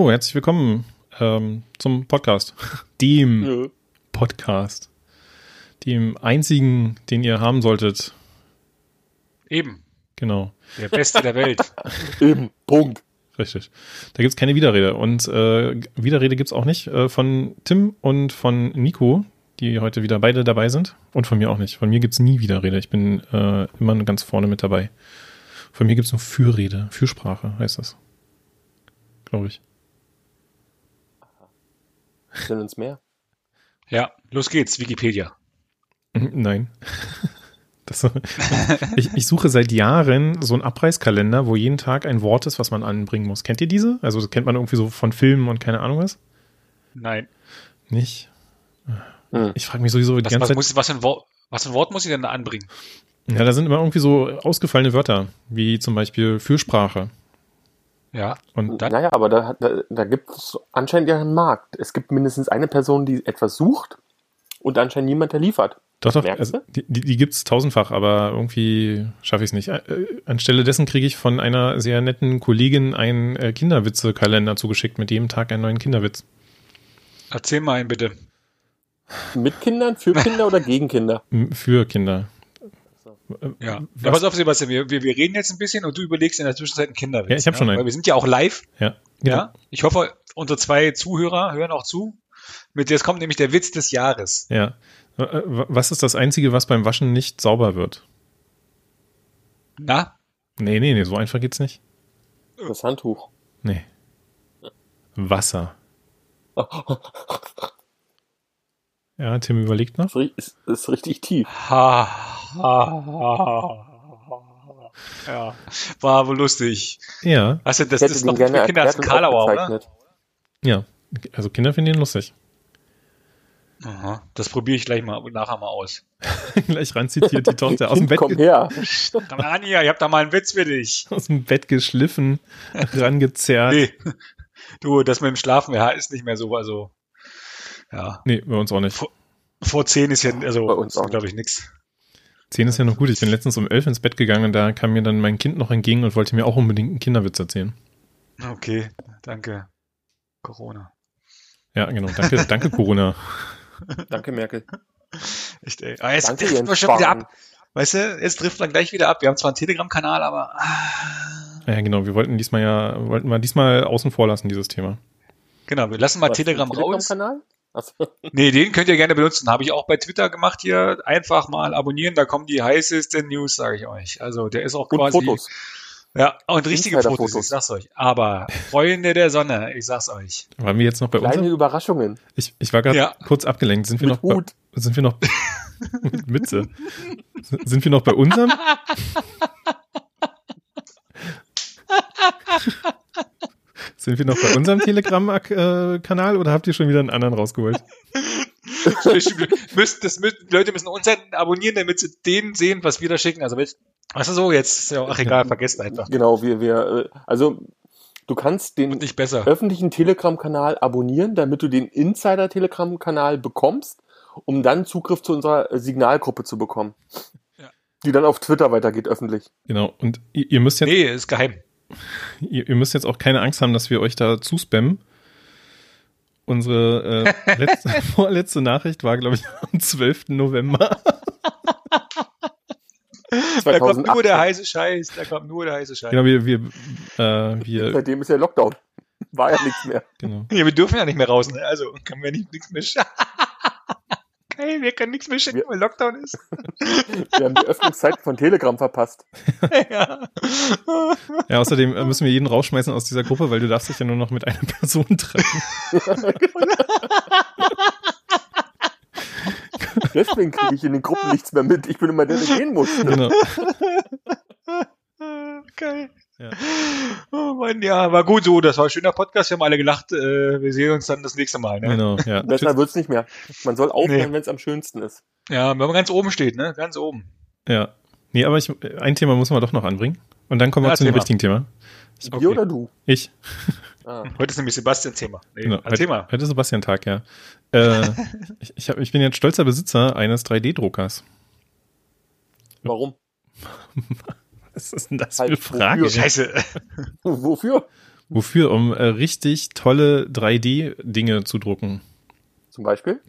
Hallo, herzlich willkommen ähm, zum Podcast. Dem Nö. Podcast. Dem einzigen, den ihr haben solltet. Eben. Genau, Der Beste der Welt. Eben. Punkt. richtig. Da gibt's keine Widerrede. Und äh, Widerrede gibt's auch nicht äh, von Tim und von Nico, die heute wieder beide dabei sind. Und von mir auch nicht. Von mir gibt's nie Widerrede. Ich bin äh, immer ganz vorne mit dabei. Von mir gibt's nur Fürrede. Fürsprache heißt das. Glaube ich. Sind uns mehr? Ja, los geht's, Wikipedia. Nein. Das, ich, ich suche seit Jahren so einen Abreißkalender, wo jeden Tag ein Wort ist, was man anbringen muss. Kennt ihr diese? Also das kennt man irgendwie so von Filmen und keine Ahnung was? Nein. Nicht? Hm. Ich frage mich sowieso die Was, ganze was, Zeit. muss, was, für ein Wort, was für ein Wort muss ich denn da anbringen? Ja, da sind immer irgendwie so ausgefallene Wörter, wie zum Beispiel Fürsprache. Ja. Und Dann? Naja, aber da, da, da gibt es anscheinend ja einen Markt. Es gibt mindestens eine Person, die etwas sucht und anscheinend niemand, der liefert. doch, doch, Merkst also, du? die, die, die gibt's tausendfach, aber irgendwie schaffe ich es nicht. Äh, Anstelle dessen kriege ich von einer sehr netten Kollegin einen äh, Kinderwitze-Kalender zugeschickt, mit jedem Tag einen neuen Kinderwitz. Erzähl mal einen bitte. Mit Kindern, für Kinder oder gegen Kinder? Für Kinder. Ja. Was- ja pass auf, Sebastian, wir, wir, wir reden jetzt ein bisschen und du überlegst in der Zwischenzeit einen Kinderwitz. Ja, ich hab schon einen. Weil wir sind ja auch live. Ja, genau. Ja. Ich hoffe, unsere zwei Zuhörer hören auch zu. Mit jetzt kommt nämlich der Witz des Jahres. Ja. Äh, äh, Was ist das Einzige, was beim Waschen nicht sauber wird? Na? Nee, nee, nee, so einfach geht's nicht. Das Handtuch. Nee. Wasser. Ja, Tim überlegt noch. Das ist, ist richtig tief. Ha. Ja, war wohl lustig. Ja, Also das, ist noch für Kinder als Karlauer, oder? ja. Also Kinder finden ihn lustig. Aha, das probiere ich gleich mal nachher mal aus. Gleich ranzitiert die Tochter aus dem Bett, komm her. Komm an hier, ich hab da mal einen Witz für dich. aus dem Bett geschliffen, rangezerrt. Nee. Nee, du, das mit dem Schlafen ja, ist nicht mehr so, also ja, bei uns auch nicht. vor zehn ist ja, also Bei uns auch glaube ich nix. Zehn ist ja noch gut. Ich bin letztens um elf ins Bett gegangen und da kam mir dann mein Kind noch entgegen und wollte mir auch unbedingt einen Kinderwitz erzählen. Okay, danke. Corona. Ja, genau. Danke, danke Corona. Danke, Merkel. Echt, ey. Aber jetzt Danke, driften wir Jens schon wieder ab. Weißt du, jetzt trifft man gleich wieder ab. Wir haben zwar einen Telegram-Kanal, aber ah, Ja, genau. Wir wollten diesmal ja, wollten wir diesmal außen vor lassen, dieses Thema. genau, wir lassen mal Was, Telegram den raus. Telegram-Kanal? Achso. Nee, den könnt ihr gerne benutzen. Habe ich auch bei Twitter gemacht hier. Einfach mal abonnieren, da kommen die heißesten News, sage ich euch. Also der ist auch Und quasi. Fotos. Ja, und richtige. Fotos, ich sag's euch. Aber Freunde der Sonne, ich sag's euch. Waren wir jetzt noch bei Kleine uns? Überraschungen. Ich, ich war gerade Ja. kurz abgelenkt. Sind wir Mit noch bei, Hut. sind wir noch mit Mütze? Sind wir noch bei unserem? Sind wir noch bei unserem Telegram-Kanal oder habt ihr schon wieder einen anderen rausgeholt? müsst, das müssen, die Leute müssen uns abonnieren, damit sie den sehen, was wir da schicken. Also, weißt du so, jetzt ist ja auch egal, vergesst einfach. Genau, wir, wir, äh, also du kannst den Und nicht besser. öffentlichen Telegram-Kanal abonnieren, damit du den Insider-Telegram-Kanal bekommst, um dann Zugriff zu unserer äh, Signalgruppe zu bekommen. Ja. Die dann auf Twitter weitergeht, öffentlich. Genau. Und ihr, ihr müsst jetzt, Nee, ist geheim. Ihr, ihr müsst jetzt auch keine Angst haben, dass wir euch da zuspammen. Unsere äh, letzte, vorletzte Nachricht war, glaube ich, am 12. November. Da kommt 2008. nur der heiße Scheiß. Da kommt nur der heiße Scheiß. Genau, wir, wir, äh, wir, Seitdem ist ja Lockdown. War ja nichts mehr. genau. Ja, wir dürfen ja nicht mehr raus, ne? Also können wir nicht nichts mehr schicken. Geil, wir können nichts mehr schicken, Wir- weil Lockdown ist. Wir haben die Öffnungszeiten von Telegram verpasst. ja. Ja, außerdem äh, müssen wir jeden rausschmeißen aus dieser Gruppe, weil du darfst dich ja nur noch mit einer Person treffen. Deswegen kriege ich in den Gruppen nichts mehr mit. Ich bin immer der, der gehen muss. Genau. Geil. Ja. Oh Mann, ja, war gut so. Das war ein schöner Podcast. Wir haben alle gelacht. Äh, Wir sehen uns dann das nächste Mal. Ne? Genau, ja. Besser wird's nicht mehr. Man soll aufhören, Nee. wenn es am schönsten ist. Ja, wenn man ganz oben steht, ne? Ganz oben. Ja. Nee, aber ich, ein Thema muss man doch noch anbringen. Und dann kommen wir Ja, zu dem Thema. richtigen Thema. Okay. Wir oder du? Ich. Ah. Heute ist nämlich Sebastians Thema. Nee, Genau. Heute, mal. heute ist Sebastian-Tag, ja. Äh, ich, ich, hab, ich bin jetzt stolzer Besitzer eines 3D-Druckers. Warum? Was ist denn das für eine Halt, Frage? wofür? Scheiße. Wofür? Wofür? Um äh, richtig tolle 3D-Dinge zu drucken. Zum Beispiel?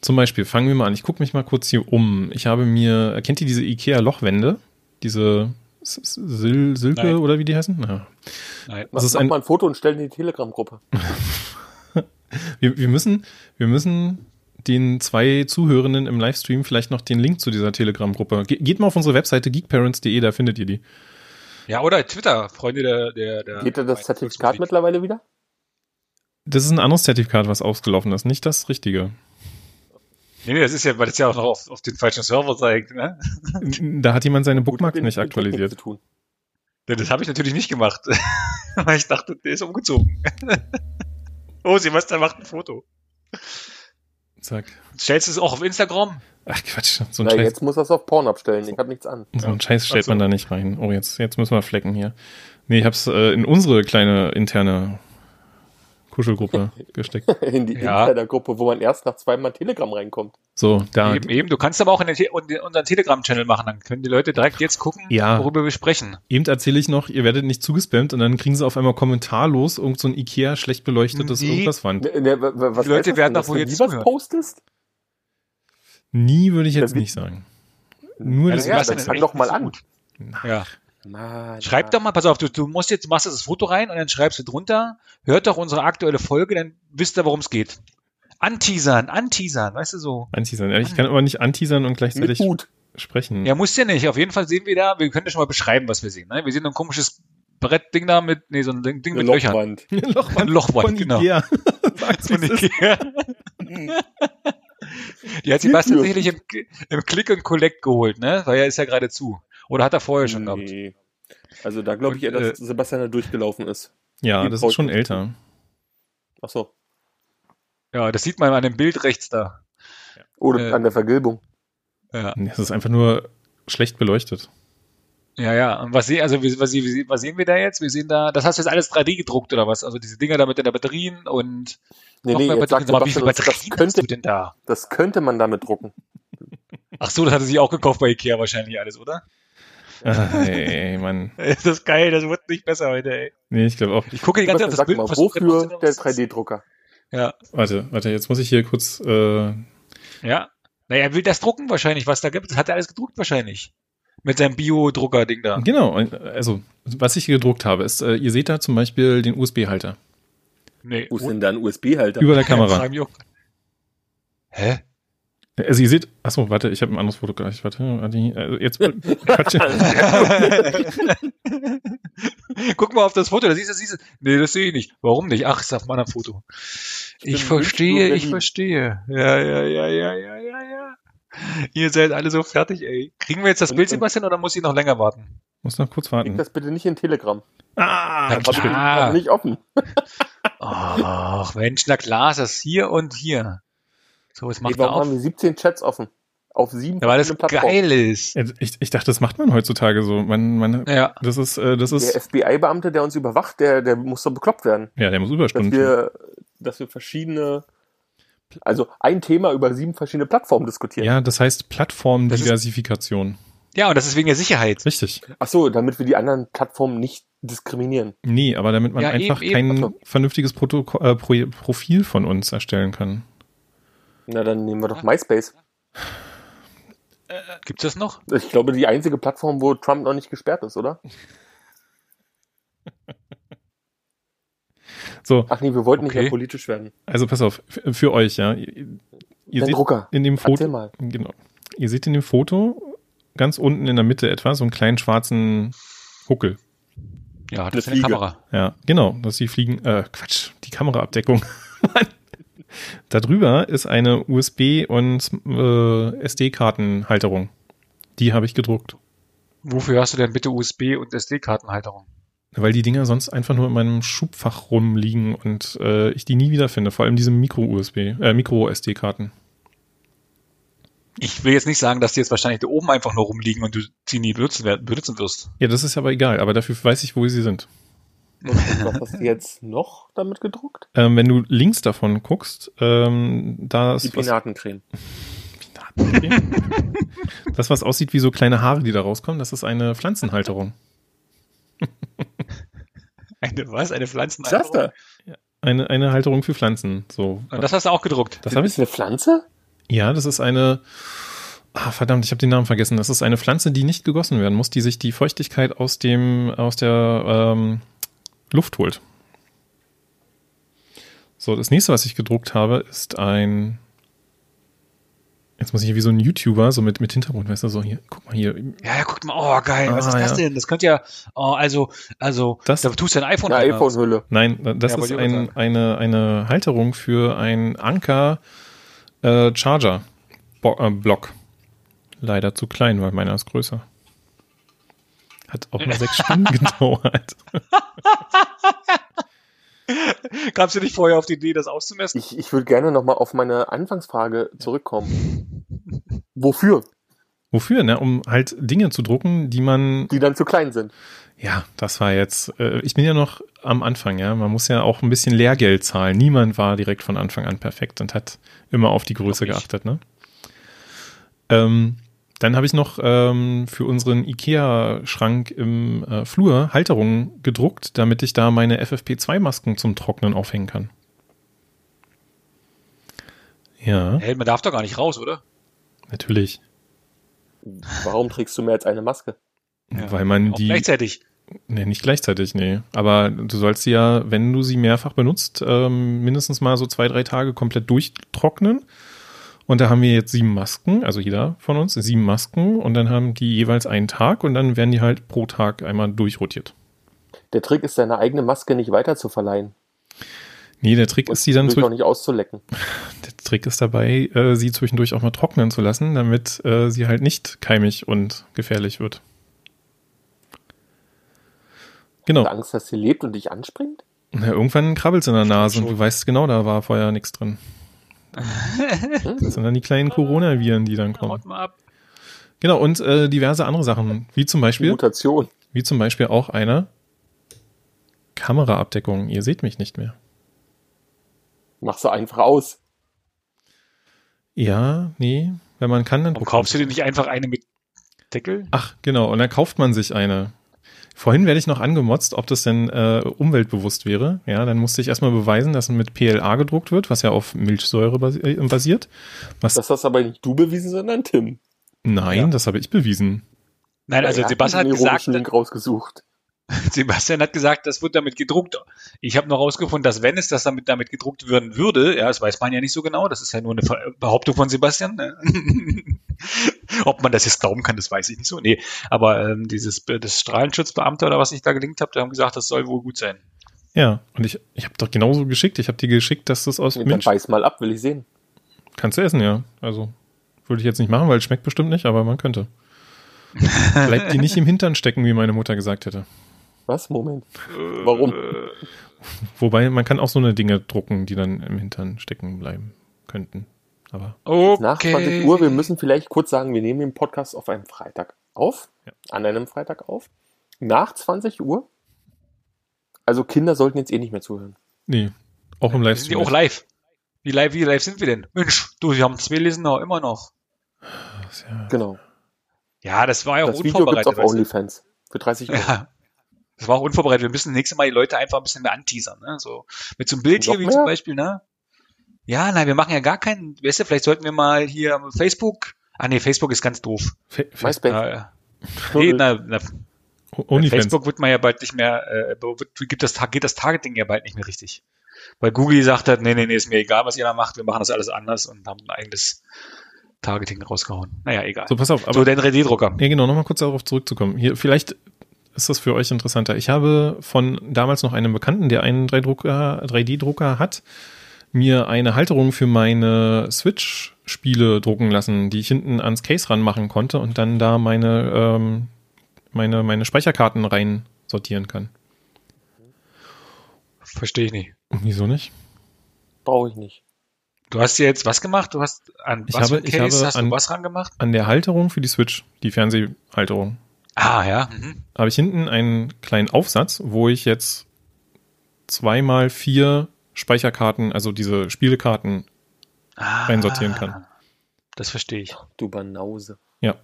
Zum Beispiel, fangen wir mal an. Ich gucke mich mal kurz hier um. Ich habe mir, kennt ihr diese IKEA-Lochwände? Diese Sil Silke Nein. oder wie die heißen? Ja. Nein. Das ist Mach ein, mal ein Foto und stell in die Telegram-Gruppe. wir, wir müssen, wir müssen den zwei Zuhörenden im Livestream vielleicht noch den Link zu dieser Telegram-Gruppe. Ge geht mal auf unsere Webseite geekparents.de, da findet ihr die. Ja, oder Twitter, Freunde der, der, der Geht da das Zertifikat mittlerweile wieder? Das ist ein anderes Zertifikat, was ausgelaufen ist, nicht das richtige. Nee, nee, das ist ja, weil das ja auch noch auf, auf den falschen Server zeigt, ne? Da hat jemand seine Gut, Bookmarks mit- nicht aktualisiert. Zu tun. Ja, Das habe ich natürlich nicht gemacht. Weil ich dachte, der ist umgezogen. oh, sie was, der macht ein Foto. Zack. Stellst du es auch auf Instagram? Ach Quatsch, so ein Na, Scheiß. jetzt muss das auf Porn abstellen. Ich habe nichts an. So einen Scheiß stellt so. man da nicht rein. Oh, jetzt, jetzt müssen wir flecken hier. Nee, ich hab's äh, in unsere kleine interne Kuschelgruppe gesteckt. In die Ja. Insider-Gruppe, wo man erst nach zweimal Telegram reinkommt. So, da. Eben, eben. Du kannst aber auch in den, Te- in unseren Telegram-Channel machen. Dann können die Leute direkt jetzt gucken, Ja. worüber wir sprechen. Eben erzähle ich noch, ihr werdet nicht zugespammt und dann kriegen sie auf einmal kommentarlos irgend so ein Ikea schlecht beleuchtetes Nee. irgendwas Wand. Ne, ne, wa- wa- was Die Leute das werden doch wohl jetzt nie was postest? Nie würde ich jetzt nicht sagen. Nur Ja, das das Ja, dann echt fang doch mal an. gut. Ja. Mann, Schreib doch mal, pass auf, du, du musst jetzt, machst das Foto rein und dann schreibst du drunter, hört doch unsere aktuelle Folge, dann wisst ihr, worum es geht. Anteasern, anteasern, weißt du so. anteasern. Ja, Ich kann aber nicht anteasern und gleichzeitig Hut. sprechen. Ja, muss ja nicht. Auf jeden Fall sehen wir da, wir können ja schon mal beschreiben, was wir sehen. Ne? Wir sehen ein komisches Brettding da mit, nee, so ein Ding, Ding Eine mit Löchern. Lochwand. Lochwand, Lochwand, von genau. Ikea. Von. Ikea. Die hat Sebastian sicherlich im, im Click and Collect geholt, ne? Weil er ist ja gerade zu. Oder hat er vorher schon gehabt? Nee. Also da glaube ich eher, dass Sebastian da durchgelaufen ist. Ja, Die das ist schon älter. Ach so. Ja, das sieht man an dem Bild rechts da. Oder Äh. an der Vergilbung. Ja, Es ist einfach nur schlecht beleuchtet. ja. ja. Und was, sehen, also, wie- was, wie- was sehen wir da jetzt? Wir sehen da, das hast du jetzt alles 3D gedruckt oder was? Also diese Dinger da mit den Batterien und Nee, noch nee, mehr jetzt sagt Batterien. Sag mal, wie viele Sebastian, das, das, Batterien hast könnte, du denn da? das könnte man damit drucken. Ach so, das hatte sie auch gekauft bei Ikea wahrscheinlich alles, oder? Ah, ey, Mann. Das ist geil, das wird nicht besser heute, ey. Nee, ich glaube auch. Ich gucke die ganze Zeit auf das Bild. mal, wofür der was das ist. 3D-Drucker? Ja, Warte, warte, jetzt muss ich hier kurz. Äh, ja. Naja, er will das drucken wahrscheinlich, was da gibt. Das hat er alles gedruckt wahrscheinlich. Mit seinem Bio-Drucker-Ding da. genau, also was ich hier gedruckt habe, ist, äh, ihr seht da zum Beispiel den USB-Halter Nee. Wo ist denn da ein USB-Halter? über der Kamera. Hä? Also ihr seht, achso, warte, ich habe ein anderes Foto gleich. Warte, warte also jetzt Quatsch. Guck mal auf das Foto, da siehst du, siehst du. Nee, das sehe ich nicht. Warum nicht? Ach, ist auf meinem Foto. Ich verstehe, ich verstehe. Ja, ja, ja, ja, ja, ja, ja. Ihr seid alle so fertig, ey. Kriegen wir jetzt das Bild, Sebastian, oder muss ich noch länger warten? Muss noch kurz warten. das bitte nicht in Telegram. Ah, Na klar. nicht offen. Ach, Mensch, na klar, ist das hier und hier. So, Nee, macht er warum auf. haben wir 17 Chats offen? Auf sieben Ja, weil das Plattformen. geil ist. ich, ich dachte, das macht man heutzutage so. Man, man, Ja. das ist, äh, das Der ist, FBI-Beamte, der uns überwacht, der, der muss doch bekloppt werden. ja, der muss Dass Überstunden. tun. wir, dass wir verschiedene, also ein Thema über sieben verschiedene Plattformen diskutieren. Ja, das heißt Plattformdiversifikation. Ja, und das ist wegen der Sicherheit. Richtig. Ach so, damit wir die anderen Plattformen nicht diskriminieren. Nee, aber damit man Ja, einfach eben, kein eben. Ach so. vernünftiges Proto äh, Pro Profil von uns erstellen kann. Na, dann nehmen wir doch MySpace. Gibt's das noch? Ich glaube, die einzige Plattform, wo Trump noch nicht gesperrt ist, oder? So, Ach nee, wir wollten nicht Okay. mehr politisch werden. also pass auf, für euch, ja. Ihr, seht Drucker. in dem Erzähl Foto, mal. genau. Ihr seht in dem Foto ganz unten in der Mitte etwa so einen kleinen schwarzen Huckel. Ja, das ist Eine. Kamera. Ja, genau, dass die fliegen, äh, Quatsch, die Kameraabdeckung. Darüber ist eine USB- und äh, SD-Kartenhalterung. Die habe ich gedruckt. Wofür hast du denn bitte USB und SD-Kartenhalterung? Weil die Dinger sonst einfach nur in meinem Schubfach rumliegen und äh, ich die nie wiederfinde. Vor allem diese Micro-USB, äh, Micro-SD-Karten. Ich will jetzt nicht sagen, dass die jetzt wahrscheinlich da oben einfach nur rumliegen und du sie nie benutzen, benutzen wirst. Ja, das ist aber egal, aber dafür weiß ich, wo sie sind. Was hast du jetzt noch damit gedruckt? Ähm, wenn du links davon guckst, ähm, da Die ist was, Pinatencreme. das, was aussieht wie so kleine Haare, die da rauskommen, das ist eine Pflanzenhalterung. Eine was? Eine Was ist das Pflanzenhalterung? da? Eine, eine Halterung für Pflanzen. So. Und das hast du auch gedruckt. Das ich. Ist eine Pflanze? Ja, das ist eine. Ah, verdammt, ich habe den Namen vergessen. Das ist eine Pflanze, die nicht gegossen werden muss, die sich die Feuchtigkeit aus dem aus der ähm, Luft holt. So, das nächste, was ich gedruckt habe, ist ein. Jetzt muss ich hier wie so ein YouTuber, so mit, mit Hintergrund, weißt du, so hier, guck mal hier. Ja, ja, guck mal, oh geil, was Ah, ist das ja. denn? Das könnte ja, oh, also, also, Das- da tust du ein iPhone Eine rein. iPhone-Hülle. Nein, das Ja, ist ein, eine, eine Halterung für ein Anker äh, Charger äh, Block. Leider zu klein, weil meiner ist größer. Hat auch nur sechs Stunden gedauert. Kamst du nicht vorher auf die Idee, das auszumessen? Ich, ich würde gerne nochmal auf meine Anfangsfrage zurückkommen. Wofür? Wofür? Ne? Um halt Dinge zu drucken, die man. Die dann zu klein sind. Ja, das war jetzt. Äh, ich bin ja noch am Anfang, ja. Man muss ja auch ein bisschen Lehrgeld zahlen. Niemand war direkt von Anfang an perfekt und hat immer auf die Größe geachtet, ne? Ähm, dann habe ich noch ähm, für unseren IKEA-Schrank im äh, Flur Halterungen gedruckt, damit ich da meine FFP2-Masken zum Trocknen aufhängen kann. Ja, Hey, man darf doch gar nicht raus, oder? natürlich. Warum trägst du mehr als eine Maske? Ja. Weil man Auch die. gleichzeitig. Nee, nicht gleichzeitig, nee. Aber du sollst sie ja, wenn du sie mehrfach benutzt, ähm, mindestens mal so zwei, drei Tage komplett durchtrocknen. Und da haben wir jetzt sieben Masken, also jeder von uns, sieben Masken. Und dann haben die jeweils einen Tag und dann werden die halt pro Tag einmal durchrotiert. Der Trick ist, deine eigene Maske nicht weiter zu verleihen. Nee, der Trick ist, sie dann zu, nicht auszulecken. der Trick ist dabei, äh, sie zwischendurch auch mal trocknen zu lassen, damit äh, sie halt nicht keimig und gefährlich wird. Genau. Hast du Angst, dass sie lebt und dich anspringt? Ja, irgendwann krabbelt's in der Nase und du weißt genau, da war vorher nichts drin. Das sind dann die kleinen Coronaviren, die dann kommen. Genau, und äh, diverse andere Sachen, wie zum Beispiel, Mutation. wie zum Beispiel auch eine Kameraabdeckung. Ihr seht mich nicht mehr. Machst du einfach aus. Ja, nee, wenn man kann, dann Warum kaufst du dir nicht einfach eine mit Deckel? Ach, genau, und dann kauft man sich eine. Vorhin werde ich noch angemotzt, ob das denn äh, umweltbewusst wäre. Ja, dann musste ich erstmal beweisen, dass mit PLA gedruckt wird, was ja auf Milchsäure basi äh, basiert. Was, Das hast aber nicht du bewiesen, sondern Tim. nein, Ja. das habe ich bewiesen. Nein, also Er Sebastian hat gesagt, rausgesucht. Sebastian hat gesagt, das wird damit gedruckt. Ich habe noch rausgefunden, dass wenn es das damit, damit gedruckt werden würde, ja, das weiß man ja nicht so genau, das ist ja nur eine Behauptung von Sebastian. Ne? Ob man das jetzt glauben kann, das weiß ich nicht so. Nee, aber ähm, dieses das Strahlenschutzbeamte oder was ich da gelinkt habe, die haben gesagt, das soll wohl gut sein. Ja, und ich, ich habe doch genauso geschickt. Ich habe dir geschickt, dass das aus Dann Milch beiß mal ab, will ich sehen. kannst du essen, ja. Also würde ich jetzt nicht machen, weil es schmeckt bestimmt nicht, aber man könnte. Bleibt die nicht im Hintern stecken, wie meine Mutter gesagt hätte. Was? Moment. Warum? Wobei man kann auch so eine Dinge drucken, die dann im Hintern stecken bleiben könnten. Aber Okay. Nach 20 Uhr, wir müssen vielleicht kurz sagen, wir nehmen den Podcast auf einem Freitag auf. Ja. An einem Freitag auf. Nach 20 Uhr. Also Kinder sollten jetzt eh nicht mehr zuhören. nee, auch im Wir sind Livestream. auch live. Wie live, wie live sind wir denn? Mensch, du, wir haben zwei Listener immer noch. Ja. Genau. Ja, das war ja auch Das Video gibt's unvorbereitet. auf? OnlyFans. Für 30 Euro. Ja. Das war auch unvorbereitet. Wir müssen nächstes Mal die Leute einfach ein bisschen mehr anteasern. Ne? So mit so einem Bild hier, Noch wie mehr? zum Beispiel, ne? Ja, nein, wir machen ja gar keinen, weißt du, vielleicht sollten wir mal hier Facebook. Ah nee, Facebook ist ganz doof. Fa- Fa- MySpace. Äh, nee, na, na, Onlyfans. Facebook wird man ja bald nicht mehr, äh, wird, gibt das, geht das Targeting ja bald nicht mehr richtig. Weil Google gesagt hat, nee, nee, nee, ist mir egal, was ihr da macht, wir machen das alles anders und haben ein eigenes Targeting rausgehauen. Naja, egal. So, pass auf. Aber so, dein 3D-Drucker. Ja, genau, nochmal kurz darauf zurückzukommen. Hier, vielleicht ist das für euch interessanter. Ich habe von damals noch einem Bekannten, der einen 3D-Drucker 3D-Drucker hat, mir eine Halterung für meine Switch-Spiele drucken lassen, die ich hinten ans Case ranmachen konnte und dann da meine, ähm, meine, meine Speicherkarten rein sortieren kann. Verstehe ich nicht. Wieso nicht? Brauche ich nicht. Du hast jetzt was gemacht? Du hast an Ich was habe- ein ich Case habe hast an- du was rangemacht? An der Halterung für die Switch, die Fernsehhalterung, Ah, ja. Mhm. habe ich hinten einen kleinen Aufsatz, wo ich jetzt zweimal vier Speicherkarten, also diese Spielekarten Ah, Reinsortieren kann. Das verstehe ich. Du Banause. Ja.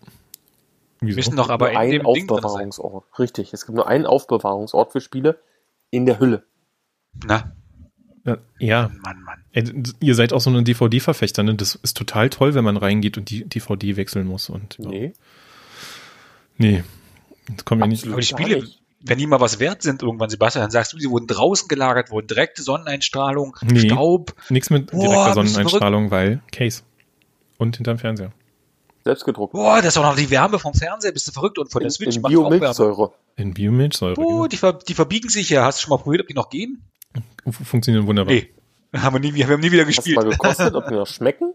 Wieso? Müssen doch aber in einen dem. Aufbewahrungsort. Richtig. Es gibt nur einen Aufbewahrungsort für Spiele In der Hülle. Na, Ja, ja. Mann, Mann. Ey, ihr seid auch so eine DVD-Verfechter, ne? Das ist total toll, wenn man reingeht und die DVD wechseln muss. Und ja. Nee. nee, das kommt mir nicht. Aber die Spiele, nicht. wenn die mal was wert sind irgendwann, Sebastian, dann sagst du, sie wurden draußen gelagert, wurden direkte Sonneneinstrahlung, Nee. Staub. Nichts mit Boah, direkter du Sonneneinstrahlung, weil Case. Und hinterm Fernseher. Selbst gedruckt. Boah, das ist auch noch die Wärme vom Fernseher, bist du verrückt? Und von In, der Switch in macht auch Wärme. Biomilchsäure. In Biomilchsäure. Oh, die, ver die verbiegen sich ja. Hast du schon mal probiert, ob die noch gehen? Fu- Funktionieren wunderbar. Nee. Haben wir, nie, wir haben nie wieder Hast du gespielt. mal gekostet, ob die noch schmecken?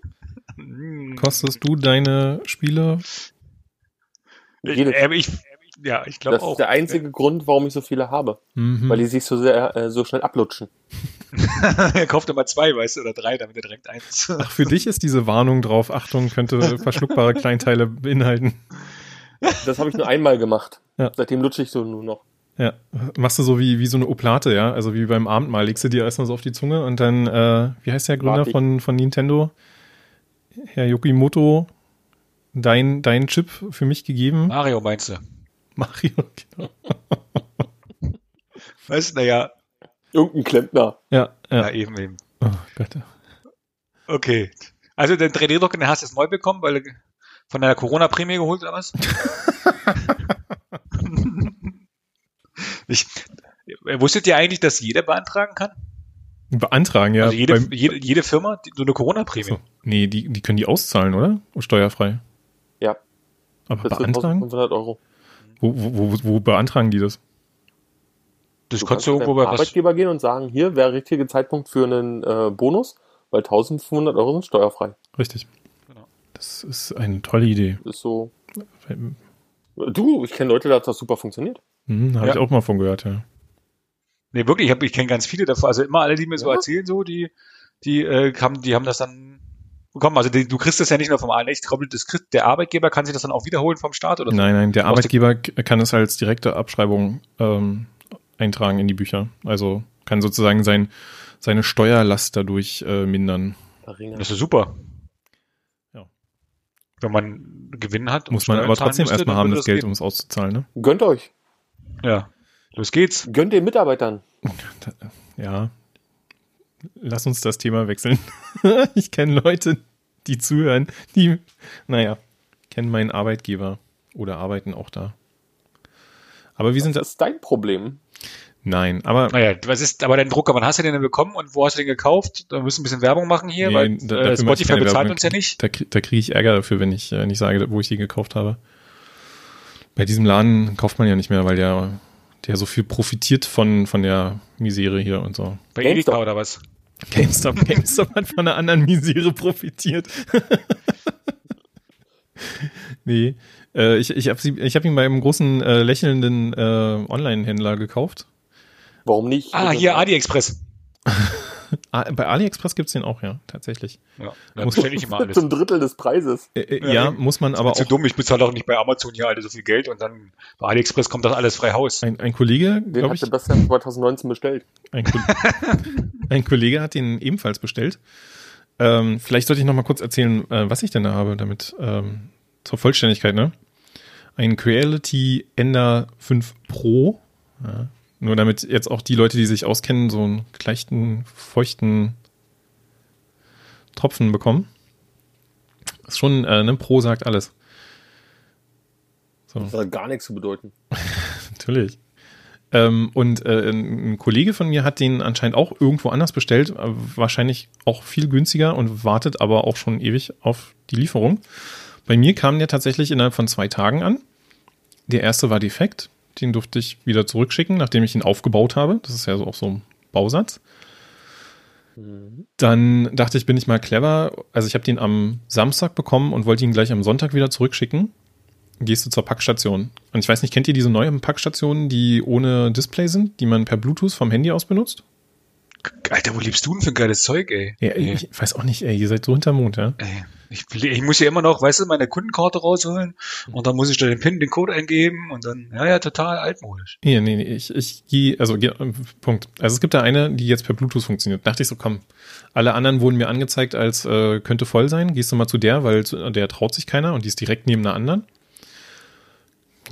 Hm. Kostest du deine Spiele? Jede- Äh, ich, ja, ich glaube Das auch. ist der einzige Grund, warum ich so viele habe. Mhm. Weil die sich so sehr, äh, so schnell ablutschen. er kauft immer zwei, weißt du, oder drei, damit er direkt eins. Ach, für dich ist diese Warnung drauf, Achtung, könnte verschluckbare Kleinteile beinhalten. Das habe ich nur einmal gemacht. Ja. Seitdem lutsche ich so nur noch. Ja, machst du so wie, wie so eine Oplate, ja? Also wie beim Abendmahl, legst du dir erstmal so auf die Zunge und dann, äh, wie heißt der Gründer von, von Nintendo? Herr Yokimoto, dein, dein Chip für mich gegeben? Mario meinst du? Mario, genau. Weißt du, naja, Irgendein Klempner. Ja, ja. ja. eben, eben. Oh Gott. Okay. Also den 3D-Drucker, den hast du jetzt neu bekommen, weil du von deiner Corona-Prämie geholt oder was? ich, wusstet ihr eigentlich, dass jeder beantragen kann? Beantragen, ja. also jede, beim- jede, jede Firma die, so eine Corona-Prämie. so. Nee, die, die können die auszahlen, oder? Steuerfrei. Ja. Aber beantragen? 1500 Euro. Wo, wo, wo, wo beantragen die das? Das Du kannst du irgendwo bei was. Arbeitgeber gehen und sagen, hier wäre richtige Zeitpunkt für einen äh, Bonus, weil 1500 Euro sind steuerfrei. Richtig. Genau. Das ist eine tolle Idee. Das ist so. Du, ich kenne Leute, da hat das super funktioniert. Hm, Habe Ja. ich auch mal von gehört, ja. Nee, wirklich, ich, hab- ich kenne ganz viele davon. Also immer alle, die mir so Ja. erzählen, so, die, die, äh, haben, die haben das dann bekommen. Also die, du kriegst das ja nicht nur vom glaube, das kriegt, der Arbeitgeber kann sich das dann auch wiederholen vom Staat oder. Nein, nein, der Arbeitgeber kann es als direkte Abschreibung ähm, eintragen in die Bücher. Also kann sozusagen sein, seine Steuerlast dadurch äh, mindern. Das ist super. Ja. Wenn man Gewinn hat. und Muss man aber trotzdem müsste, erstmal haben, das Geld, um es auszuzahlen, ne? Gönnt euch. Ja. Los geht's. Gönnt den Mitarbeitern. Ja. Lass uns das Thema wechseln. ich kenne Leute, die zuhören, die, naja, kennen meinen Arbeitgeber oder arbeiten auch da. Aber wie sind Das das? ist dein Problem. Nein, aber Naja, was ist, aber dein Drucker, wann hast du den denn bekommen und wo hast du den gekauft? Da müssen wir ein bisschen Werbung machen hier, Nee, weil da- äh, Spotify bezahlt Werbung. uns ja nicht. da, da kriege ich Ärger dafür, wenn ich äh, nicht sage, wo ich die gekauft habe. Bei diesem Laden kauft man ja nicht mehr, weil der, der so viel profitiert von, von der Misere hier und so. Bei GameStop. Edeka oder was? GameStop, GameStop hat von einer anderen Misere profitiert. nee, äh, ich, ich habe ich hab ihn bei einem großen äh, lächelnden äh, Online-Händler gekauft. Warum nicht? Ah, hier AliExpress. Ah, bei AliExpress gibt's den auch, ja, tatsächlich. Ja, dann Muss- ich immer alles. Zum Drittel des Preises. Äh, äh, Ja, ja, muss man aber zu auch. dumm, ich bezahle auch nicht bei Amazon hier alle so viel Geld und dann bei AliExpress kommt das alles frei Haus. Ein, ein Kollege, Den glaube hat ich, Sebastian 2019 bestellt. Ein, Ko ein Kollege hat den ebenfalls bestellt. Ähm, vielleicht sollte ich noch mal kurz erzählen, äh, was ich denn da habe, damit ähm, zur Vollständigkeit, ne? Ein Creality Ender 5 Pro. Ja. Nur damit jetzt auch die Leute, die sich auskennen, so einen leichten, feuchten Tropfen bekommen. Ist schon, äh, ne, Pro sagt alles. So. Das hat gar nichts zu bedeuten. Natürlich. Ähm, und äh, ein Kollege von mir hat den anscheinend auch irgendwo anders bestellt, äh, wahrscheinlich auch viel günstiger und wartet aber auch schon ewig auf die Lieferung. Bei mir kam der tatsächlich innerhalb von zwei Tagen an. Der erste war defekt, den durfte ich wieder zurückschicken, nachdem ich ihn aufgebaut habe. Das ist ja so auch so ein Bausatz. Dann dachte ich, bin ich mal clever. Also ich habe den am Samstag bekommen und wollte ihn gleich am Sonntag wieder zurückschicken gehst du zur Packstation. Und ich weiß nicht, kennt ihr diese neuen Packstationen, die ohne Display sind, die man per Bluetooth vom Handy aus benutzt? Alter, wo lebst du denn für ein geiles Zeug, ey? Ja, ey, ich weiß auch nicht, ey, ihr seid so hinterm Mond, ja? ey. Ich, ich muss ja immer noch, weißt du, meine Kundenkarte rausholen und dann muss ich da den PIN, den Code eingeben und dann, ja, ja, total altmodisch. Nee, nee, nee, ich, ich gehe, also, Punkt. Also es gibt da eine, die jetzt per Bluetooth funktioniert. Dachte ich so, komm, alle anderen wurden mir angezeigt als äh, könnte voll sein. Gehst du mal zu der, weil der traut sich keiner und die ist direkt neben einer anderen.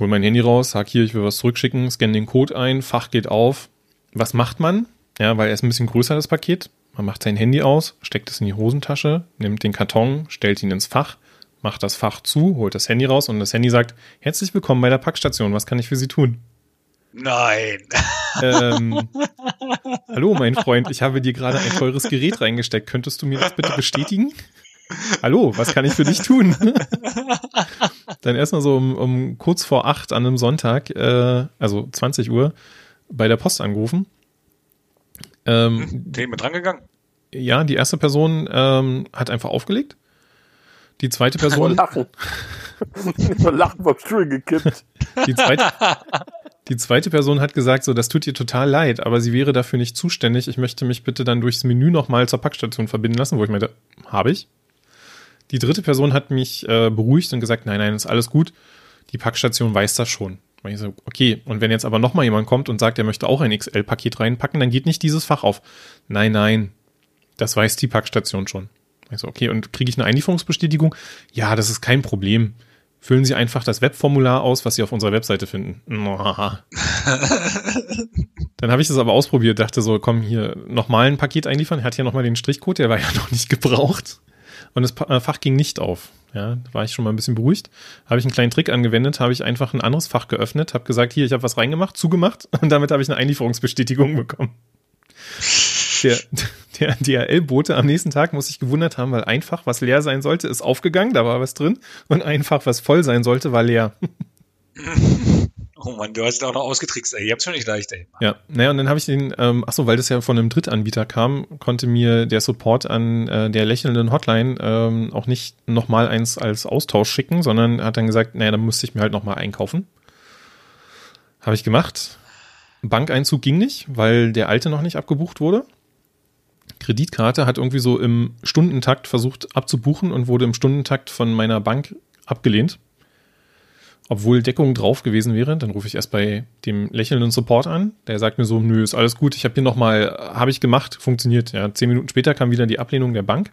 Hol mein Handy raus, sag hier, ich will was zurückschicken, scanne den Code ein, Fach geht auf. was macht man? Ja, weil er ist ein bisschen größer, das Paket. Man macht sein Handy aus, steckt es in die Hosentasche, nimmt den Karton, stellt ihn ins Fach, macht das Fach zu, holt das Handy raus und das Handy sagt, herzlich willkommen bei der Packstation, was kann ich für Sie tun? Nein. Ähm, hallo, mein Freund, ich habe dir gerade ein teures Gerät reingesteckt. Könntest du mir das bitte bestätigen? Hallo, was kann ich für dich tun? Dann erstmal so um, um kurz vor acht an einem Sonntag, äh, also 20 Uhr, bei der Post angerufen. Ähm, Hm, Thema drangegangen. ja, die erste Person ähm, hat einfach aufgelegt. Die zweite Person, Lachen. Lachen vom Stuhl gekippt. die zweite, die zweite Person hat gesagt, so, das tut ihr total leid, aber sie wäre dafür nicht zuständig. Ich möchte mich bitte dann durchs Menü nochmal zur Packstation verbinden lassen, wo ich meinte, habe ich. Die dritte Person hat mich äh, beruhigt und gesagt, nein, nein, ist alles gut. Die Packstation weiß das schon. Und ich so, okay, und wenn jetzt aber nochmal jemand kommt und sagt, er möchte auch ein XL-Paket reinpacken, dann geht nicht dieses Fach auf. Nein, nein, das weiß die Packstation schon. Ich so, okay, und kriege ich eine Einlieferungsbestätigung? Ja, das ist kein Problem. Füllen Sie einfach das Webformular aus, was Sie auf unserer Webseite finden. Dann habe ich das aber ausprobiert, dachte so, komm, hier nochmal ein Paket einliefern. Er hat ja nochmal den Strichcode, der war ja noch nicht gebraucht. Und das äh, Fach ging nicht auf. Ja, da war ich schon mal ein bisschen beruhigt. Habe ich einen kleinen Trick angewendet, habe ich einfach ein anderes Fach geöffnet, habe gesagt, hier, ich habe was reingemacht, zugemacht und damit habe ich eine Einlieferungsbestätigung bekommen. Der, der DHL-Bote am nächsten Tag muss sich gewundert haben, weil ein Fach, was leer sein sollte, ist aufgegangen, da war was drin. Und ein Fach, was voll sein sollte, war leer. Oh Mann, du hast auch noch ausgetrickst, ey. Ihr habt's schon nicht leicht, ey. Ja, naja, und dann habe ich den, ähm, ach so, weil das ja von einem Drittanbieter kam, konnte mir der Support an äh, der lächelnden Hotline ähm, auch nicht nochmal eins als Austausch schicken, sondern hat dann gesagt, naja, dann müsste ich mir halt nochmal einkaufen. Habe ich gemacht. Bankeinzug ging nicht, weil der alte noch nicht abgebucht wurde. Kreditkarte hat irgendwie so im Stundentakt versucht abzubuchen und wurde im Stundentakt von meiner Bank abgelehnt obwohl Deckung drauf gewesen wäre, dann rufe ich erst bei dem lächelnden Support an. Der sagt mir so, nö, ist alles gut. Ich habe hier nochmal, habe ich gemacht, funktioniert. Ja, zehn Minuten später kam wieder die Ablehnung der Bank.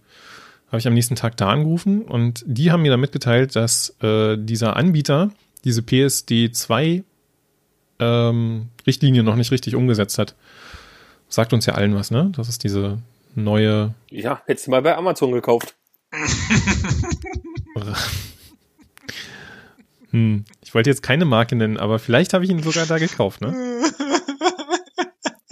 Habe ich am nächsten Tag da angerufen und die haben mir dann mitgeteilt, dass äh, dieser Anbieter diese PSD2 ähm, Richtlinie noch nicht richtig umgesetzt hat. Sagt uns ja allen was, ne? Das ist diese neue Ja, hättest du mal bei Amazon gekauft. Hm, ich wollte jetzt keine Marke nennen, aber vielleicht habe ich ihn sogar da gekauft, ne?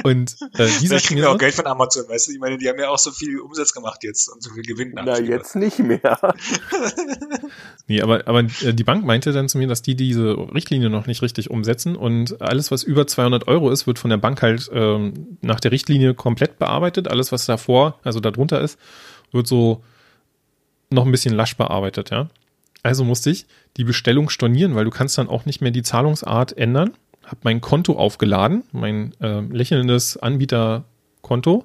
Und äh, die Die sagt kriegen mir ja auch so, Geld von Amazon, weißt du? Ich meine, die haben ja auch so viel Umsatz gemacht jetzt und so viel Gewinn. Na, jetzt nicht mehr. nee, aber, aber äh, die Bank meinte dann zu mir, dass die diese Richtlinie noch nicht richtig umsetzen und alles, was über 200 Euro ist, wird von der Bank halt ähm, nach der Richtlinie komplett bearbeitet. Alles, was davor, also darunter ist, wird so noch ein bisschen lasch bearbeitet, ja. Also musste ich die Bestellung stornieren, weil du kannst dann auch nicht mehr die Zahlungsart ändern. Hab mein Konto aufgeladen, mein äh, lächelndes Anbieterkonto,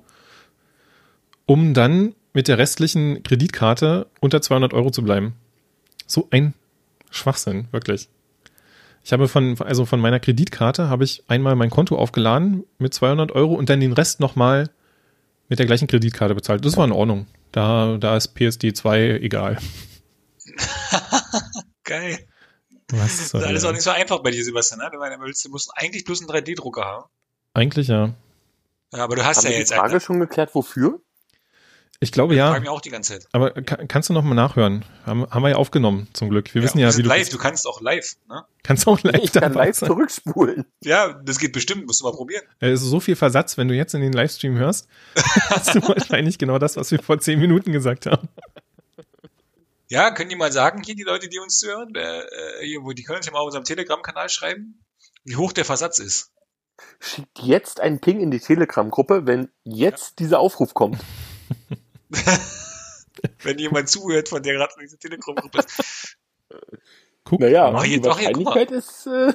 um dann mit der restlichen Kreditkarte unter 200 Euro zu bleiben. So ein Schwachsinn, wirklich. Ich habe von, also von meiner Kreditkarte habe ich einmal mein Konto aufgeladen mit 200 Euro und dann den Rest nochmal mit der gleichen Kreditkarte bezahlt. Das war in Ordnung. Da, da ist PSD 2 egal. Geil. Was Das soll ist alles auch nicht so einfach bei dir, Sebastian. Ne? Du meine, du musst eigentlich bloß einen 3D-Drucker haben. Eigentlich ja. Ja, aber du hast Haben ja wir die jetzt Frage einen. schon geklärt, wofür? Ich glaube Ich ja, frage mich auch die ganze Zeit. aber ka kannst du noch mal nachhören? Haben, haben wir ja aufgenommen, zum Glück. Wir wissen wir ja, sind wie du live, bist. du kannst auch live. Ne? kannst auch live Ich kann live sein. zurückspulen. Ja, das geht bestimmt, musst du mal probieren. Es ist so viel Versatz, wenn du jetzt in den Livestream hörst, hast du wahrscheinlich genau das, was wir vor zehn Minuten gesagt haben. Ja, können die mal sagen, hier die Leute, die uns zuhören, äh, hier, wo die können uns ja mal auf unserem Telegram-Kanal schreiben, wie hoch der Versatz ist. Schickt jetzt einen Ping in die Telegram-Gruppe, wenn jetzt dieser Aufruf kommt. Wenn jemand zuhört, von der gerade in dieser Telegram-Gruppe ist. Guck, Naja, Ach, die jetzt- ach, hier. Wahrscheinlichkeit ist, äh,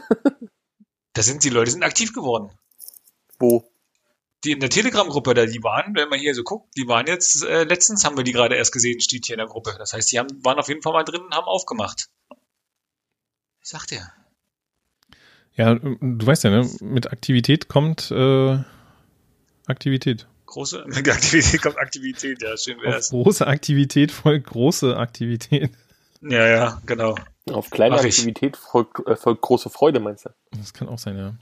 Da sind die Leute sind aktiv geworden. wo? Die in der Telegram-Gruppe, da die waren, wenn man hier so guckt, die waren jetzt, äh, letztens haben wir die gerade erst gesehen, steht hier in der Gruppe. Das heißt, die haben, waren auf jeden Fall mal drin und haben aufgemacht. Was sagt er? ja, du weißt ja, ne? mit Aktivität kommt äh, Aktivität. Große mit Aktivität kommt Aktivität, ja, schön Auf wär's. große Aktivität folgt große Aktivität. Ja, ja, genau. Auf kleine ich. Aktivität folgt, äh, folgt große Freude, meinst du? Das kann auch sein, ja.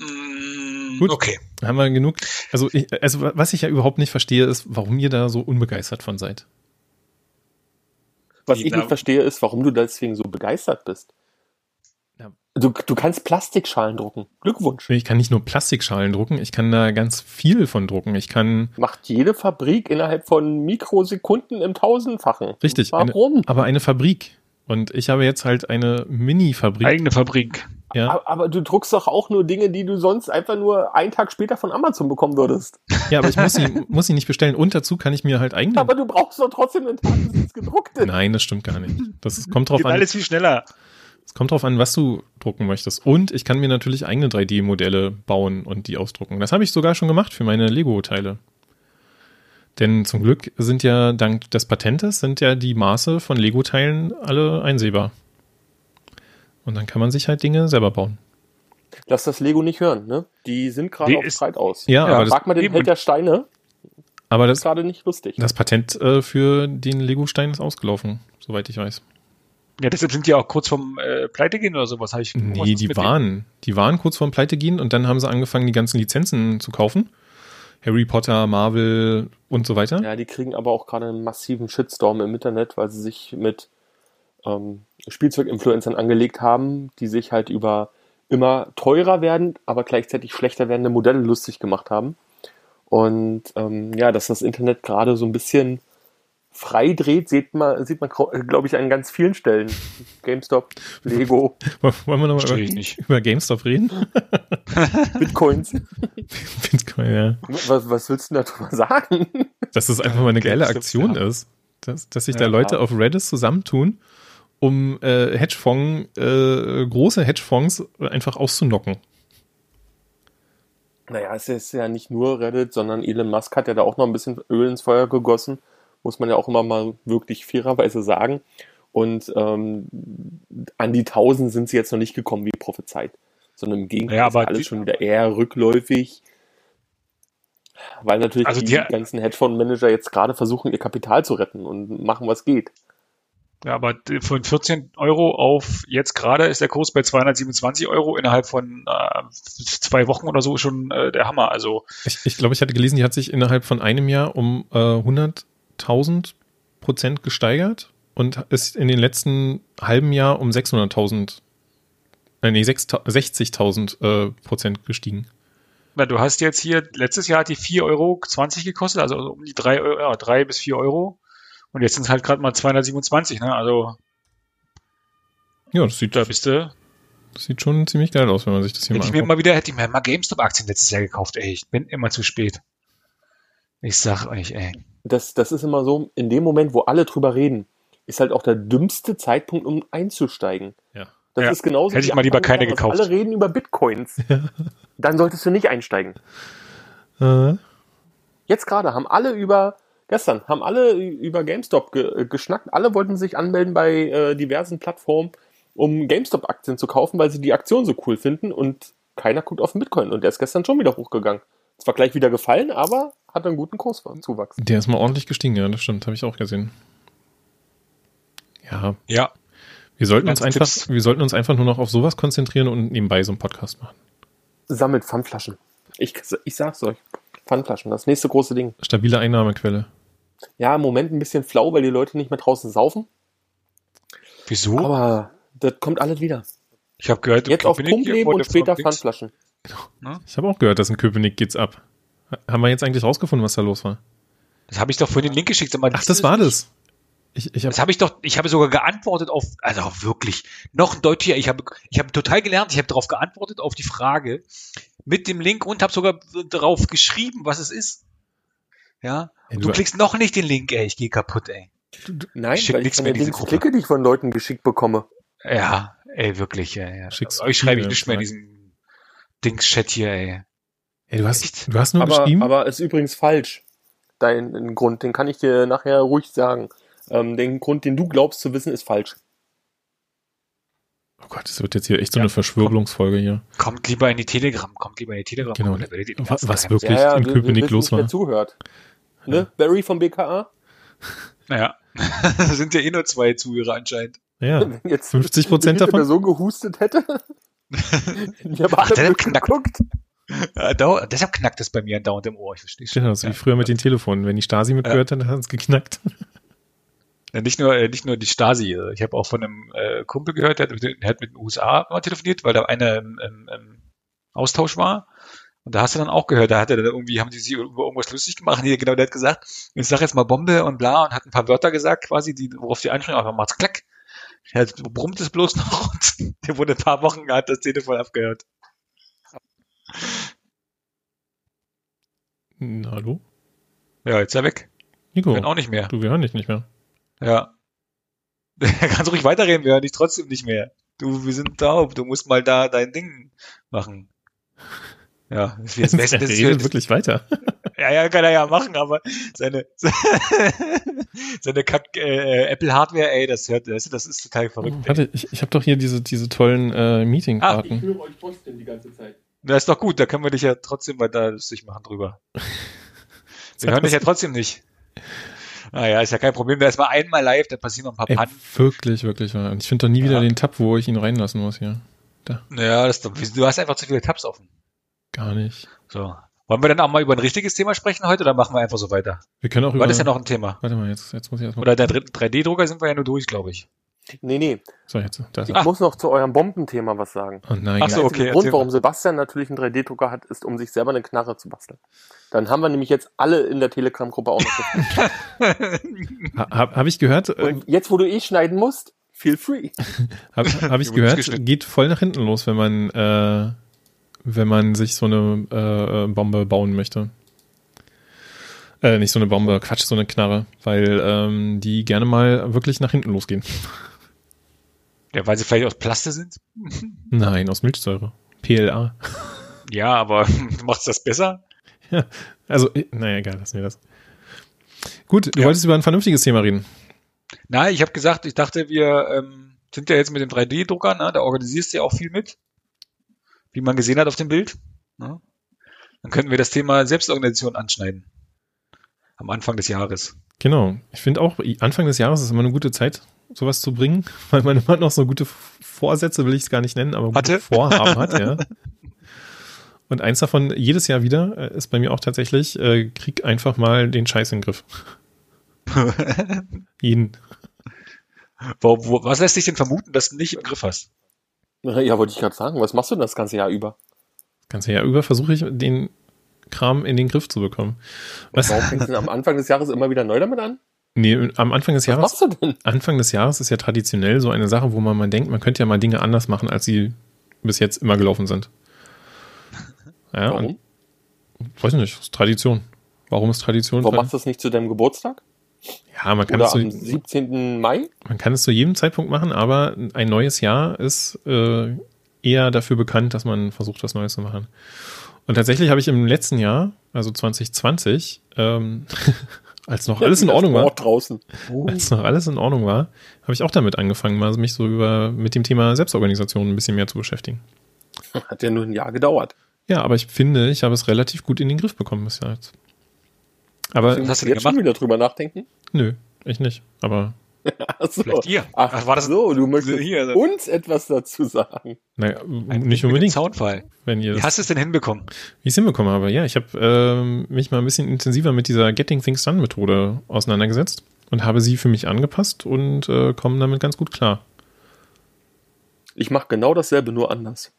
Mm, Gut. Okay. Haben wir genug. Also, ich, also was ich ja überhaupt nicht verstehe, ist, warum ihr da so unbegeistert von seid. Was ich da- nicht verstehe, ist, warum du deswegen so begeistert bist. Ja. Du, du kannst Plastikschalen drucken. Glückwunsch. Ich kann nicht nur Plastikschalen drucken, ich kann da ganz viel von drucken. Ich kann, Macht jede Fabrik innerhalb von Mikrosekunden im Tausendfachen. richtig, Warum? Eine, aber eine Fabrik. Und ich habe jetzt halt eine Mini-Fabrik. Eigene Fabrik. Ja, Aber, aber du druckst doch auch nur Dinge, die du sonst einfach nur einen Tag später von Amazon bekommen würdest. ja, aber ich muss sie, muss sie nicht bestellen. Und dazu kann ich mir halt eigene. Aber du brauchst doch trotzdem einen Tag, bis es gedruckt ist. Nein, das stimmt gar nicht. Das kommt drauf Geht an. alles viel schneller. Es kommt drauf an, was du drucken möchtest. Und ich kann mir natürlich eigene 3D-Modelle bauen und die ausdrucken. Das habe ich sogar schon gemacht für meine Lego-Teile. Denn zum Glück sind ja dank des Patentes sind ja die Maße von Lego-Teilen alle einsehbar. Und dann kann man sich halt Dinge selber bauen. Lass das Lego nicht hören, ne? Die sind gerade auf Streit aus. Ja, Ja, aber, das, Frag mal den. Held der Steine. aber Das ist gerade nicht lustig. das Patent äh, für den Lego-Stein ist ausgelaufen, soweit ich weiß. Ja, deshalb sind die auch kurz vom äh, Pleite gehen oder sowas. Habe ich was Nee, die denen? waren, die waren kurz vorm Pleite gehen und dann haben sie angefangen, die ganzen Lizenzen zu kaufen. Harry Potter, Marvel und so weiter. Ja, die kriegen aber auch gerade einen massiven Shitstorm im Internet, weil sie sich mit ähm, Spielzeuginfluencern angelegt haben, die sich halt über immer teurer werden, aber gleichzeitig schlechter werdende Modelle lustig gemacht haben. Und ähm, ja, dass das Internet gerade so ein bisschen frei dreht, sieht man, sieht man glaube ich, an ganz vielen Stellen. GameStop, Lego, Wollen wir nochmal über, über GameStop reden? Bitcoins. Bitcoin, ja. Was, was willst du darüber sagen? Dass das einfach mal eine geile Aktion ja. ist. Dass, dass sich da Ja. Leute auf Reddit zusammentun, um äh, Hedgefonds, äh, große Hedgefonds einfach auszunocken. Naja, es ist ja nicht nur Reddit, sondern Elon Musk hat ja da auch noch ein bisschen Öl ins Feuer gegossen, muss man ja auch immer mal wirklich fairerweise sagen. Und ähm, an die 1000 sind sie jetzt noch nicht gekommen, wie prophezeit, sondern im Gegenteil Ja, ist alles die- schon wieder eher rückläufig, weil natürlich Also die, die- ganzen Hedgefondsmanager jetzt gerade versuchen, ihr Kapital zu retten und machen, was geht. Ja, aber von 14 Euro auf jetzt gerade ist der Kurs bei 227 Euro innerhalb von äh, zwei Wochen oder so schon äh, der Hammer. Also Ich, ich glaube, ich hatte gelesen, die hat sich innerhalb von einem Jahr um äh, 100.000 Prozent gesteigert und ist in den letzten halben Jahr um 600.000, äh, nee, 6.000 60.000 äh, Prozent gestiegen. na, du hast jetzt hier, letztes Jahr hat die 4,20 Euro gekostet, also um die 3, Euro, ja, 3 bis 4 Euro. Und jetzt sind es halt gerade mal 227, ne? Also Ja, das sieht, da bist du. das sieht schon ziemlich geil aus, wenn man sich das hier Hätte mal ich mir anguckt. mal wieder, hätte ich mir mal GameStop-Aktien letztes Jahr gekauft, ey. Ich bin immer zu spät. Ich sag euch, ey. Das, das ist immer so, in dem Moment, wo alle drüber reden, ist halt auch der dümmste Zeitpunkt, um einzusteigen. Ja. Das Ja. ist genauso. Hätte ich mal lieber keine des gekauft. Alle reden über Bitcoins. Dann solltest du nicht einsteigen. Äh, Jetzt gerade haben alle über, gestern haben alle über GameStop ge äh, geschnackt. Alle wollten sich anmelden bei äh, diversen Plattformen, um GameStop-Aktien zu kaufen, weil sie die Aktion so cool finden und keiner guckt auf den Bitcoin. Und der ist gestern schon wieder hochgegangen. Zwar gleich wieder gefallen, aber hat einen guten Kurszuwachs. der ist mal ordentlich gestiegen, ja, das stimmt, habe ich auch gesehen. Ja, Ja. wir sollten uns einfach, Tipps. wir sollten uns einfach nur noch auf sowas konzentrieren und nebenbei so einen Podcast machen. Sammelt Pfandflaschen. Ich, ich sag's euch. Pfandflaschen, das nächste große Ding. Stabile Einnahmequelle. Ja, im Moment ein bisschen flau, weil die Leute nicht mehr draußen saufen. Wieso? Aber das kommt alles wieder. ich habe gehört, Jetzt auf Pump leben und später Pfandflaschen. Ich habe auch gehört, dass in Köpenick geht's ab. Haben wir jetzt eigentlich rausgefunden, was da los war? Das habe ich doch vorhin den Link geschickt. Mal, Ach, das war das. Ich, ich hab, Das habe ich doch, ich habe sogar geantwortet auf, also wirklich, noch ein Deutsch hier, ich habe, ich habe total gelernt, ich habe darauf geantwortet, auf die Frage, mit dem Link und habe sogar darauf geschrieben, was es ist. Ja, Ey, und du du- klickst noch nicht den Link, ey, ich gehe kaputt, ey. Nein, Ich schick weil ich nichts keine mehr in diese Gruppe. klicke, die ich von Leuten geschickt bekomme. Ja, ey, wirklich, ja, ja. Schickst Euch schreibe ich nicht mehr in diesem Dings-Chat hier, ey. ey, du, hast, Echt? du hast nur Aber, geschrieben. aber ist übrigens falsch. Dein Grund, den kann ich dir nachher ruhig sagen. Ähm, den Grund, den du glaubst zu wissen, ist falsch. oh Gott, das wird jetzt hier echt so eine Verschwörungsfolge hier. Kommt lieber in die Telegram, kommt lieber in die Telegram. Genau. Was, was wirklich in wir- wir Köpenick wissen los nicht, wer war. zuhört. Ne? Barry vom BKA? Naja, sind ja eh nur zwei Zuhörer anscheinend. Ja, Wenn jetzt 50 Prozent davon. Person gehustet hätte. Die haben Ach, blöd knackt. geguckt. Ja, deshalb knackt es bei mir dauernd im Ohr. Ich verstehe schon. Genau, so wie früher mit den Telefonen. Wenn die Stasi mitgehört hat, dann hat es geknackt. Ja, nicht nur, äh, nicht nur die Stasi. Ich habe auch von einem äh, Kumpel gehört, der hat, mit- der hat mit den USA mal telefoniert, weil da einer im, im, im Austausch war. Und da hast du dann auch gehört, da hat er dann irgendwie, haben die sich über irgendwas lustig gemacht. Nee, genau, der hat gesagt, ich sag jetzt mal Bombe und bla und hat ein paar Wörter gesagt, quasi, die, worauf die anspringen, aber macht's klack. Er brummt es bloß noch und der wurde ein paar Wochen, hat das Telefon abgehört. Na, hallo? Ja, jetzt ist er weg. Nico, Kann auch nicht mehr. du, wir hören dich nicht mehr. Ja. Er kann ruhig weiterreden, wir hören dich trotzdem nicht mehr. Du, wir sind taub, du musst mal da dein Ding machen. Ja, das wird, das, Er das, redet wirklich weiter. ja, ja, kann er ja machen, aber seine, seine Kack, äh, Apple Hardware, ey, das hört, das, das ist total verrückt. Ey. Warte, ich, ich habe doch hier diese, diese tollen äh, Meeting-Karten. höre euch trotzdem die ganze Zeit. Das ist doch gut, da können wir dich ja trotzdem weiter lustig machen drüber. Wir hören dich ja trotzdem nicht. Naja, ist ja kein Problem. Da ist mal einmal live, da passieren noch ein paar Ey, Pannen. wirklich, wirklich. Und ich finde doch nie wieder Ja. den Tab, wo ich ihn reinlassen muss hier. Naja, das, ist doch- du hast einfach zu viele Tabs offen. Gar nicht. So. Wollen wir dann auch mal über ein richtiges Thema sprechen heute oder machen wir einfach so weiter? Wir können auch über. War das ja noch ein Thema? Warte mal, jetzt, jetzt muss ich erstmal. Oder der 3D-Drucker sind wir ja nur durch, glaube ich. Nee, nee. So, jetzt. Ich er. muss noch zu eurem Bombenthema was sagen. Oh nein. Ach so, Der okay, einzige Grund, warum. Sebastian natürlich einen 3D-Drucker hat, ist, um sich selber eine Knarre zu basteln. Dann haben wir nämlich jetzt alle in der Telegram-Gruppe auch noch. Ha, Habe hab ich gehört, Und jetzt, wo du eh schneiden musst, feel free. habe hab ich gehört, geht voll nach hinten los, wenn man, äh, wenn man sich so eine äh, Bombe bauen möchte. Äh, nicht so eine Bombe, Quatsch, so eine Knarre, weil ähm, die gerne mal wirklich nach hinten losgehen. Ja, weil sie vielleicht aus Plaste sind? Nein, aus Milchsäure. PLA. Ja, aber macht's das besser? Also, äh, naja, egal, lassen wir das. Gut, du Ja. wolltest über ein vernünftiges Thema reden. Nein, ich habe gesagt, ich dachte, wir ähm, sind ja jetzt mit dem 3D-Drucker, ne? da organisierst du ja auch viel mit, wie man gesehen hat auf dem Bild. Ne? Dann könnten wir das Thema Selbstorganisation anschneiden. Am Anfang des Jahres. Genau. Ich finde auch, Anfang des Jahres ist immer eine gute Zeit, sowas zu bringen, weil man immer noch so gute Vorsätze, will ich es gar nicht nennen, aber gute Hatte. Vorhaben hat, ja. Und eins davon, jedes Jahr wieder, äh, ist bei mir auch tatsächlich, äh, krieg einfach mal den Scheiß in den Griff. Jeden. wo, wo, was lässt sich denn vermuten, dass du nicht im Griff hast? Ja, wollte ich gerade sagen. Was machst du denn das ganze Jahr über? Das ganze Jahr über versuche ich, den Kram in den Griff zu bekommen. Was? Warum fängst du denn am Anfang des Jahres immer wieder neu damit an? Nee, am Anfang des Was Jahres machst du denn? Anfang des Jahres ist ja traditionell so eine Sache, wo man mal denkt, man könnte ja mal Dinge anders machen, als sie bis jetzt immer gelaufen sind. Ja, Warum? und weiß nicht, ist Tradition. Warum ist Tradition? Warum machst du das nicht zu deinem Geburtstag? Ja, man kann, Oder es am zu, 17. Mai? man kann es zu jedem Zeitpunkt machen, aber ein neues Jahr ist äh, eher dafür bekannt, dass man versucht, was Neues zu machen. Und tatsächlich habe ich im letzten Jahr, also 2020, ähm, als noch alles in Ordnung war, draußen. als noch alles in Ordnung war, habe ich auch damit angefangen, mal mich so über mit dem Thema Selbstorganisation ein bisschen mehr zu beschäftigen. Hat ja nur ein Jahr gedauert. Ja, aber ich finde, ich habe es relativ gut in den Griff bekommen bis jetzt. Aber hast du jetzt schon gemacht? wieder drüber nachdenken? Nö, ich nicht. Aber Ach so. Vielleicht ihr. Ach, Ach, war das- so, du möchtest hier, so. uns etwas dazu sagen. naja, Ein nicht unbedingt, Zaunfall. wenn ihr Wie hast du es denn hinbekommen? wie ich es hinbekommen habe. Ja, ich habe ähm, mich mal ein bisschen intensiver mit dieser Getting Things Done Methode auseinandergesetzt und habe sie für mich angepasst und äh, komme damit ganz gut klar. Ich mache genau dasselbe, nur anders.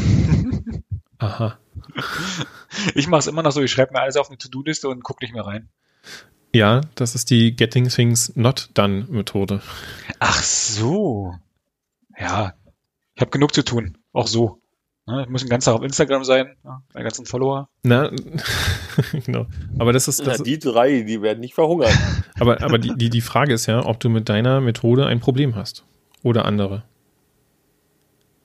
Aha. Ich mache es immer noch so, ich schreibe mir alles auf eine To-Do-Liste und gucke nicht mehr rein. Ja, das ist die Getting Things Not Done Methode. Ach so. Ja, ich habe genug zu tun. Auch so. Ne, Ich muss den ganzen Tag auf Instagram sein, ja, meine ganzen Follower. Na, genau. Aber das ist, das, Na, die drei, die werden nicht verhungern. aber, aber die, die, die Frage ist ja, ob du mit deiner Methode ein Problem hast. Oder andere.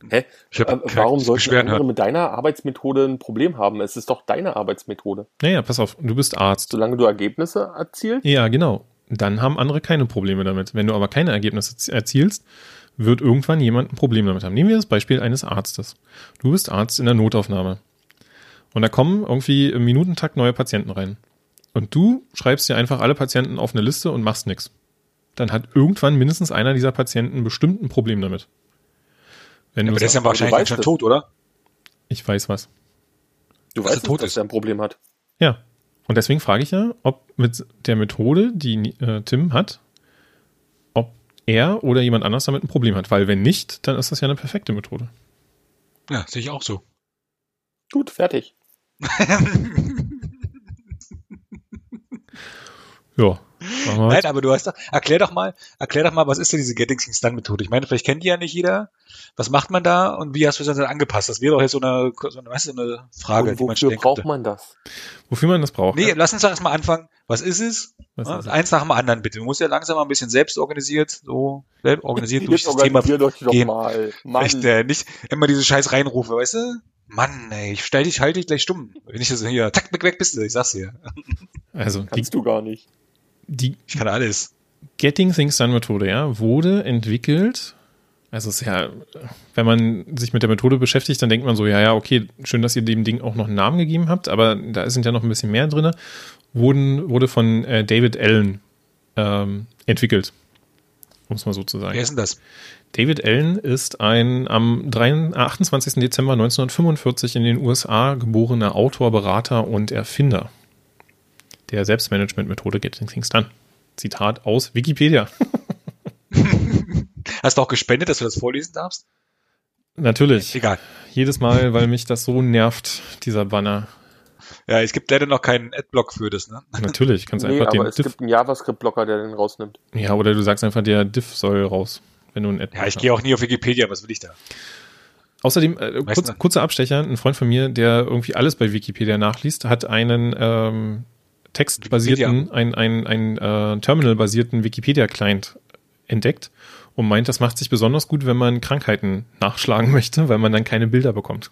Hä? Ich hab Äh, Warum sollten andere hören. mit deiner Arbeitsmethode ein Problem haben? Es ist doch deine Arbeitsmethode. Naja, pass auf, du bist Arzt. Solange du Ergebnisse erzielst, Ja, genau. Dann haben andere keine Probleme damit. Wenn du aber keine Ergebnisse erzielst, wird irgendwann jemand ein Problem damit haben. Nehmen wir das Beispiel eines Arztes. Du bist Arzt in der Notaufnahme. Und da kommen irgendwie im Minutentakt neue Patienten rein. Und du schreibst dir einfach alle Patienten auf eine Liste und machst nichts. Dann hat irgendwann mindestens einer dieser Patienten bestimmt ein Problem damit. Wenn Aber du der ist ja wahrscheinlich weißt schon tot, oder? ich weiß was. Du Dass er weißt tot dass ist. er ein Problem hat. Ja. Und deswegen frage ich ja, ob mit der Methode, die äh, Tim hat, ob er oder jemand anders damit ein Problem hat. Weil wenn nicht, dann ist das ja eine perfekte Methode. Ja, sehe ich auch so. Gut, fertig. Ja. Wir Nein, aber du hast doch, erklär doch mal, erklär doch mal, was ist denn diese Getting Things Done Methode? Ich meine, vielleicht kennt die ja nicht jeder. Was macht man da und wie hast du das dann angepasst? Das wäre doch jetzt so eine, so eine, weißt du, eine Frage, Und die man wofür stellen braucht könnte. man das? Wofür man das braucht. Nee, ja? lass uns doch erstmal anfangen. Was ist es? Was Ja, ist eins nach dem anderen bitte. Du musst ja langsam mal ein bisschen selbst organisiert, so selbst organisiert durch das Thema. doch gehen. mal. Mann. Echt, äh, nicht immer diese Scheiß reinrufe, weißt du? Mann, ey, ich stell dich, halte dich gleich stumm. Wenn ich das hier, zack, weg, weg bist du, ich sag's dir. Also die, Kannst du gar nicht. Die Ich kann alles. Getting Things Done Methode, ja, wurde entwickelt. Also es ist ja, wenn man sich mit der Methode beschäftigt, dann denkt man so, ja, ja, okay, schön, dass ihr dem Ding auch noch einen Namen gegeben habt, aber da sind ja noch ein bisschen mehr drin. Wurden, wurde von äh, David Allen ähm, entwickelt. Um es mal so zu sagen. Wer ist denn das? David Allen ist ein am 3, 28. Dezember 1945 in den USA geborener Autor, Berater und Erfinder der Selbstmanagement-Methode Getting Things Done. Zitat aus Wikipedia. Hast du auch gespendet, dass du das vorlesen darfst? Natürlich. Egal. Jedes Mal, weil mich das so nervt, dieser Banner. Ja, es gibt leider noch keinen Adblock für das, ne? Natürlich, kannst du Nee, einfach aber den es Diff. gibt einen JavaScript-Blocker, der den rausnimmt. Ja, oder du sagst einfach, der Diff soll raus, wenn du ein Ad Ja, ich gehe auch nie auf Wikipedia, was will ich da? Außerdem, äh, kurz, kurzer Abstecher, ein Freund von mir, der irgendwie alles bei Wikipedia nachliest, hat einen ähm, textbasierten, ein, ein, ein äh, Terminal-basierten Wikipedia-Client entdeckt und meint, das macht sich besonders gut, wenn man Krankheiten nachschlagen möchte, weil man dann keine Bilder bekommt.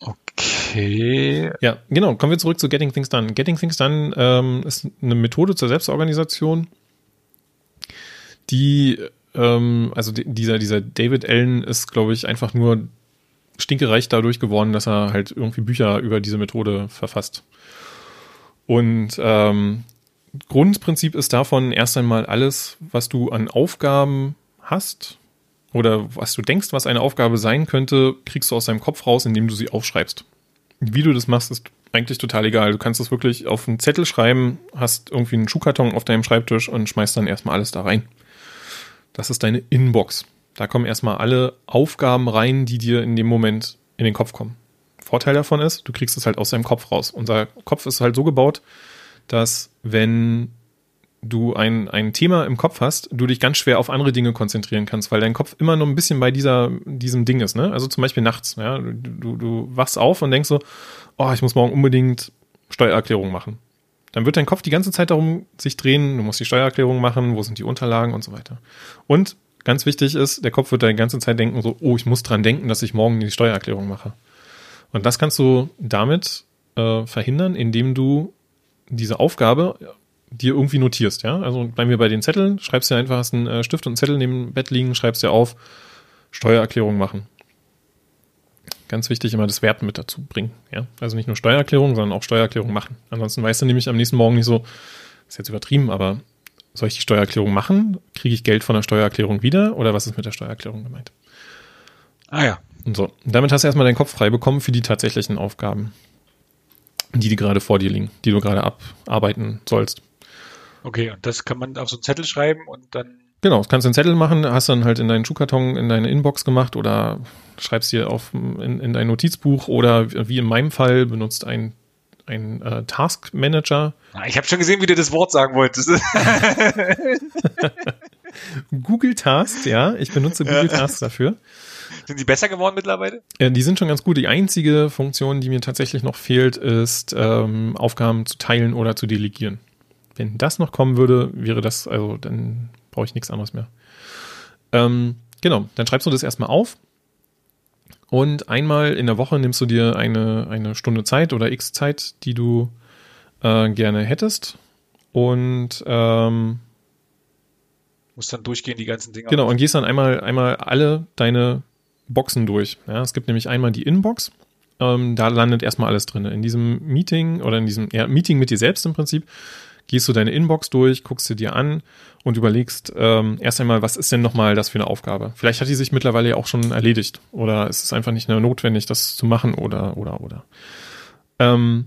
Okay. Ja, genau. Kommen wir zurück zu Getting Things Done. Getting Things Done ähm, ist eine Methode zur Selbstorganisation, die, ähm, also die, dieser, dieser David Allen ist, glaube ich, einfach nur stinkereich dadurch geworden, dass er halt irgendwie Bücher über diese Methode verfasst. Und ähm, Grundprinzip ist davon erst einmal alles, was du an Aufgaben hast oder was du denkst, was eine Aufgabe sein könnte, kriegst du aus deinem Kopf raus, indem du sie aufschreibst. Wie du das machst, ist eigentlich total egal. Du kannst das wirklich auf einen Zettel schreiben, hast irgendwie einen Schuhkarton auf deinem Schreibtisch und schmeißt dann erstmal alles da rein. Das ist deine Inbox. Da kommen erstmal alle Aufgaben rein, die dir in dem Moment in den Kopf kommen. Vorteil davon ist, du kriegst es halt aus deinem Kopf raus. Unser Kopf ist halt so gebaut, dass wenn du ein, ein Thema im Kopf hast, du dich ganz schwer auf andere Dinge konzentrieren kannst, weil dein Kopf immer noch ein bisschen bei dieser, diesem Ding ist, ne? Also zum Beispiel nachts, ja. Du, du, du wachst auf und denkst so, oh, ich muss morgen unbedingt Steuererklärung machen. Dann wird dein Kopf die ganze Zeit darum sich drehen, du musst die Steuererklärung machen, wo sind die Unterlagen und so weiter. Und ganz wichtig ist, der Kopf wird da die ganze Zeit denken so, oh, ich muss dran denken, dass ich morgen die Steuererklärung mache. Und das kannst du damit äh, verhindern, indem du diese Aufgabe dir irgendwie notierst, ja. Also bleiben wir bei den Zetteln, schreibst dir einfach, hast einen äh, Stift und einen Zettel neben dem Bett liegen, schreibst dir auf, Steuererklärung machen. Ganz wichtig, immer das Verb mit dazu bringen, ja. Also nicht nur Steuererklärung, sondern auch Steuererklärung machen. Ansonsten weißt du nämlich am nächsten Morgen nicht so, ist jetzt übertrieben, aber soll ich die Steuererklärung machen? Kriege ich Geld von der Steuererklärung wieder? Oder was ist mit der Steuererklärung gemeint? Ah ja. So. Damit hast du erstmal deinen Kopf frei bekommen für die tatsächlichen Aufgaben, die, die gerade vor dir liegen, die du gerade abarbeiten sollst. Okay, und das kann man auf so einen Zettel schreiben und dann. Genau, das kannst du einen Zettel machen, hast dann halt in deinen Schuhkarton, in deine Inbox gemacht oder schreibst dir auf in, in dein Notizbuch oder wie in meinem Fall benutzt ein, ein äh, Task Manager. Ich habe schon gesehen, wie du das Wort sagen wolltest. Google Tasks, ja, ich benutze Google Tasks dafür. Sind die besser geworden mittlerweile? Äh, die sind schon ganz gut. Die einzige Funktion, die mir tatsächlich noch fehlt, ist ähm, Aufgaben zu teilen oder zu delegieren. Wenn das noch kommen würde, wäre das, also dann brauche ich nichts anderes mehr. Ähm, genau, dann schreibst du das erstmal auf und einmal in der Woche nimmst du dir eine, eine Stunde Zeit oder x Zeit, die du äh, gerne hättest und ähm, Muss dann durchgehen, die ganzen Dinge. Genau, und gehst dann einmal, einmal alle deine Boxen durch. Ja, es gibt nämlich einmal die Inbox. Ähm, da landet erstmal alles drin. In diesem Meeting oder in diesem ja, Meeting mit dir selbst im Prinzip gehst du deine Inbox durch, guckst sie dir an und überlegst ähm, erst einmal, was ist denn nochmal das für eine Aufgabe? Vielleicht hat die sich mittlerweile ja auch schon erledigt oder ist es einfach nicht mehr notwendig, das zu machen oder, oder, oder. Ähm,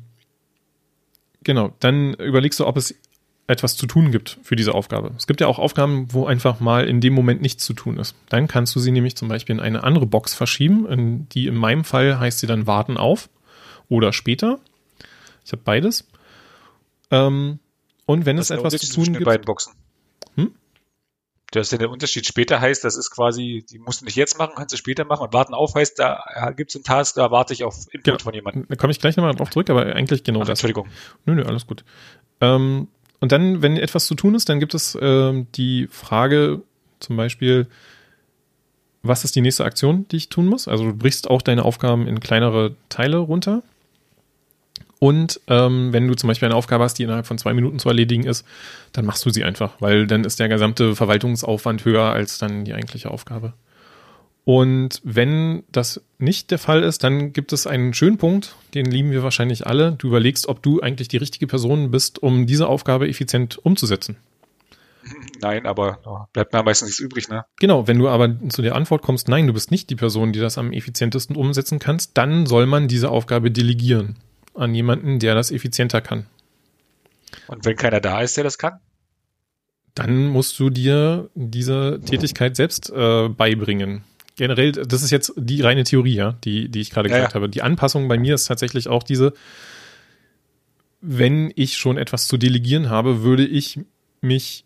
genau, dann überlegst du, ob es etwas zu tun gibt für diese Aufgabe. Es gibt ja auch Aufgaben, wo einfach mal in dem Moment nichts zu tun ist. Dann kannst du sie nämlich zum Beispiel in eine andere Box verschieben, in die in meinem Fall heißt sie dann warten auf oder später. Ich habe beides. Ähm, und wenn es etwas zu tun gibt. beiden Boxen. Hm? Das ist ja der Unterschied. Später heißt, das ist quasi, die musst du nicht jetzt machen, kannst du später machen. Und warten auf heißt, da gibt es einen Task, da warte ich auf Input genau. von jemandem. Da komme ich gleich nochmal drauf zurück, aber eigentlich genau Ach, das. Entschuldigung. Nö, nö, alles gut. Ähm, und dann, wenn etwas zu tun ist, dann gibt es äh, die Frage zum Beispiel, was ist die nächste Aktion, die ich tun muss? Also du brichst auch deine Aufgaben in kleinere Teile runter. Und ähm, wenn du zum Beispiel eine Aufgabe hast, die innerhalb von zwei Minuten zu erledigen ist, dann machst du sie einfach, weil dann ist der gesamte Verwaltungsaufwand höher als dann die eigentliche Aufgabe. Und wenn das nicht der Fall ist, dann gibt es einen schönen Punkt, den lieben wir wahrscheinlich alle. Du überlegst, ob du eigentlich die richtige Person bist, um diese Aufgabe effizient umzusetzen. Nein, aber bleibt mir meistens nichts übrig, ne? Genau, wenn du aber zu der Antwort kommst, nein, du bist nicht die Person, die das am effizientesten umsetzen kannst, dann soll man diese Aufgabe delegieren an jemanden, der das effizienter kann. Und wenn keiner da ist, der das kann? Dann musst du dir diese Tätigkeit selbst äh, beibringen generell, das ist jetzt die reine Theorie, ja, die, die ich gerade gesagt ja. habe. Die Anpassung bei mir ist tatsächlich auch diese, wenn ich schon etwas zu delegieren habe, würde ich mich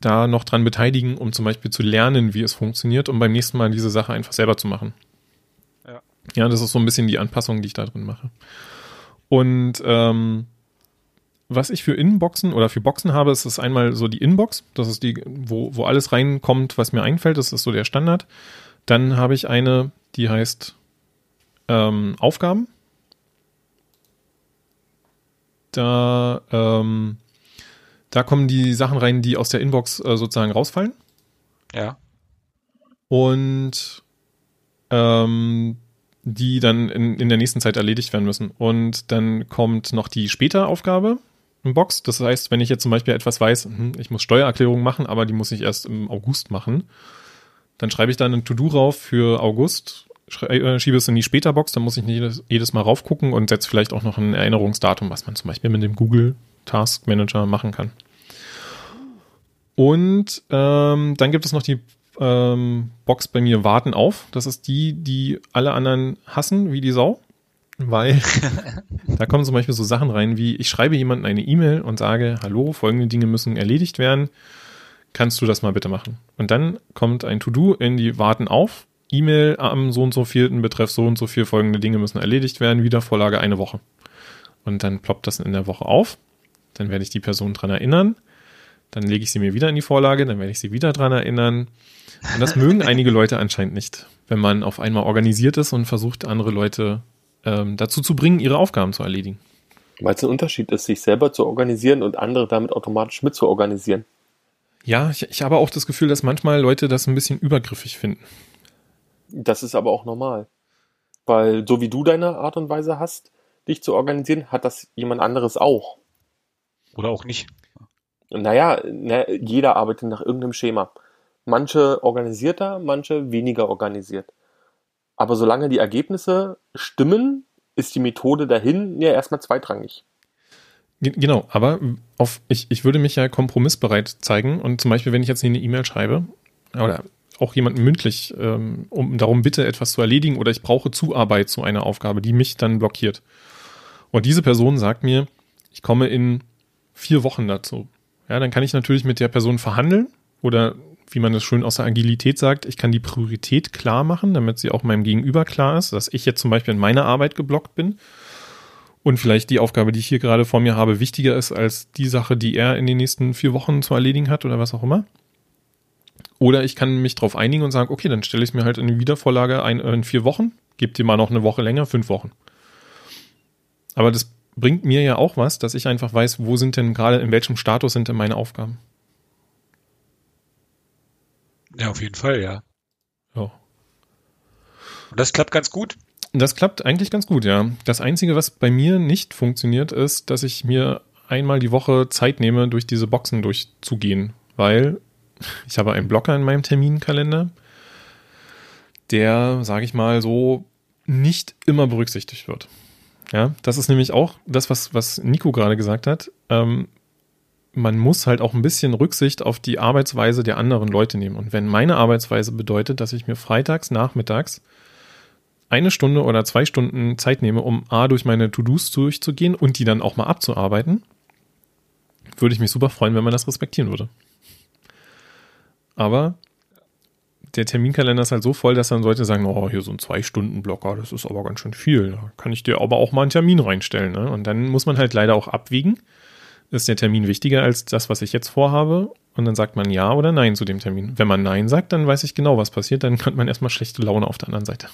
da noch dran beteiligen, um zum Beispiel zu lernen, wie es funktioniert, um beim nächsten Mal diese Sache einfach selber zu machen. Ja, ja das ist so ein bisschen die Anpassung, die ich da drin mache. Und ähm, was ich für Inboxen oder für Boxen habe, ist es einmal so die Inbox. Das ist die, wo, wo alles reinkommt, was mir einfällt. Das ist so der Standard. Dann habe ich eine, die heißt ähm, Aufgaben. Da, ähm, da kommen die Sachen rein, die aus der Inbox äh, sozusagen rausfallen. Ja. Und ähm, die dann in, in der nächsten Zeit erledigt werden müssen. Und dann kommt noch die später Aufgabe im Box. Das heißt, wenn ich jetzt zum Beispiel etwas weiß, hm, ich muss Steuererklärungen machen, aber die muss ich erst im August machen, dann schreibe ich da ein To-Do rauf für August, äh, schiebe es in die Später-Box, dann muss ich nicht jedes, jedes Mal raufgucken und setze vielleicht auch noch ein Erinnerungsdatum, was man zum Beispiel mit dem Google Task Manager machen kann. Und ähm, dann gibt es noch die ähm, Box bei mir Warten auf. Das ist die, die alle anderen hassen wie die Sau. Weil da kommen zum Beispiel so Sachen rein wie, ich schreibe jemandem eine E-Mail und sage, hallo, folgende Dinge müssen erledigt werden kannst du das mal bitte machen? Und dann kommt ein To-Do in die Warten auf. E-Mail am so und so vierten betreff so und so viel folgende Dinge müssen erledigt werden. Wiedervorlage eine Woche. Und dann ploppt das in der Woche auf. Dann werde ich die Person dran erinnern. Dann lege ich sie mir wieder in die Vorlage. Dann werde ich sie wieder dran erinnern. Und das mögen einige Leute anscheinend nicht, wenn man auf einmal organisiert ist und versucht, andere Leute ähm, dazu zu bringen, ihre Aufgaben zu erledigen. Weil es ein Unterschied ist, sich selber zu organisieren und andere damit automatisch mit zu organisieren. Ja, ich, ich habe auch das Gefühl, dass manchmal Leute das ein bisschen übergriffig finden. Das ist aber auch normal. Weil so wie du deine Art und Weise hast, dich zu organisieren, hat das jemand anderes auch. Oder auch nicht. Naja, na, jeder arbeitet nach irgendeinem Schema. Manche organisierter, manche weniger organisiert. Aber solange die Ergebnisse stimmen, ist die Methode dahin ja erstmal zweitrangig. Genau, aber auf, ich, ich würde mich ja kompromissbereit zeigen und zum Beispiel, wenn ich jetzt eine E-Mail schreibe oder auch jemanden mündlich ähm, um darum bitte, etwas zu erledigen oder ich brauche Zuarbeit zu einer Aufgabe, die mich dann blockiert. Und diese Person sagt mir, ich komme in vier Wochen dazu. Ja, dann kann ich natürlich mit der Person verhandeln oder wie man das schön aus der Agilität sagt, ich kann die Priorität klar machen, damit sie auch meinem Gegenüber klar ist, dass ich jetzt zum Beispiel in meiner Arbeit geblockt bin und vielleicht die Aufgabe, die ich hier gerade vor mir habe, wichtiger ist als die Sache, die er in den nächsten vier Wochen zu erledigen hat oder was auch immer. Oder ich kann mich darauf einigen und sagen, okay, dann stelle ich es mir halt in die Wiedervorlage ein, äh, in vier Wochen, gebe dir mal noch eine Woche länger, fünf Wochen. Aber das bringt mir ja auch was, dass ich einfach weiß, wo sind denn gerade, in welchem Status sind denn meine Aufgaben. Ja, auf jeden Fall, ja. Ja. Und das klappt ganz gut. Das klappt eigentlich ganz gut, ja. Das Einzige, was bei mir nicht funktioniert, ist, dass ich mir einmal die Woche Zeit nehme, durch diese Boxen durchzugehen, weil ich habe einen Blocker in meinem Terminkalender, der, sage ich mal, so nicht immer berücksichtigt wird. Ja, das ist nämlich auch das, was, was Nico gerade gesagt hat. Ähm, man muss halt auch ein bisschen Rücksicht auf die Arbeitsweise der anderen Leute nehmen. Und wenn meine Arbeitsweise bedeutet, dass ich mir freitags, nachmittags eine Stunde oder zwei Stunden Zeit nehme, um A, durch meine To-Dos durchzugehen und die dann auch mal abzuarbeiten, würde ich mich super freuen, wenn man das respektieren würde. Aber der Terminkalender ist halt so voll, dass dann Leute sagen, oh, hier so ein Zwei-Stunden-Blocker, das ist aber ganz schön viel. Da kann ich dir aber auch mal einen Termin reinstellen. Ne? Und dann muss man halt leider auch abwiegen. Ist der Termin wichtiger als das, was ich jetzt vorhabe? Und dann sagt man ja oder nein zu dem Termin. Wenn man nein sagt, dann weiß ich genau, was passiert. Dann hat man erstmal schlechte Laune auf der anderen Seite.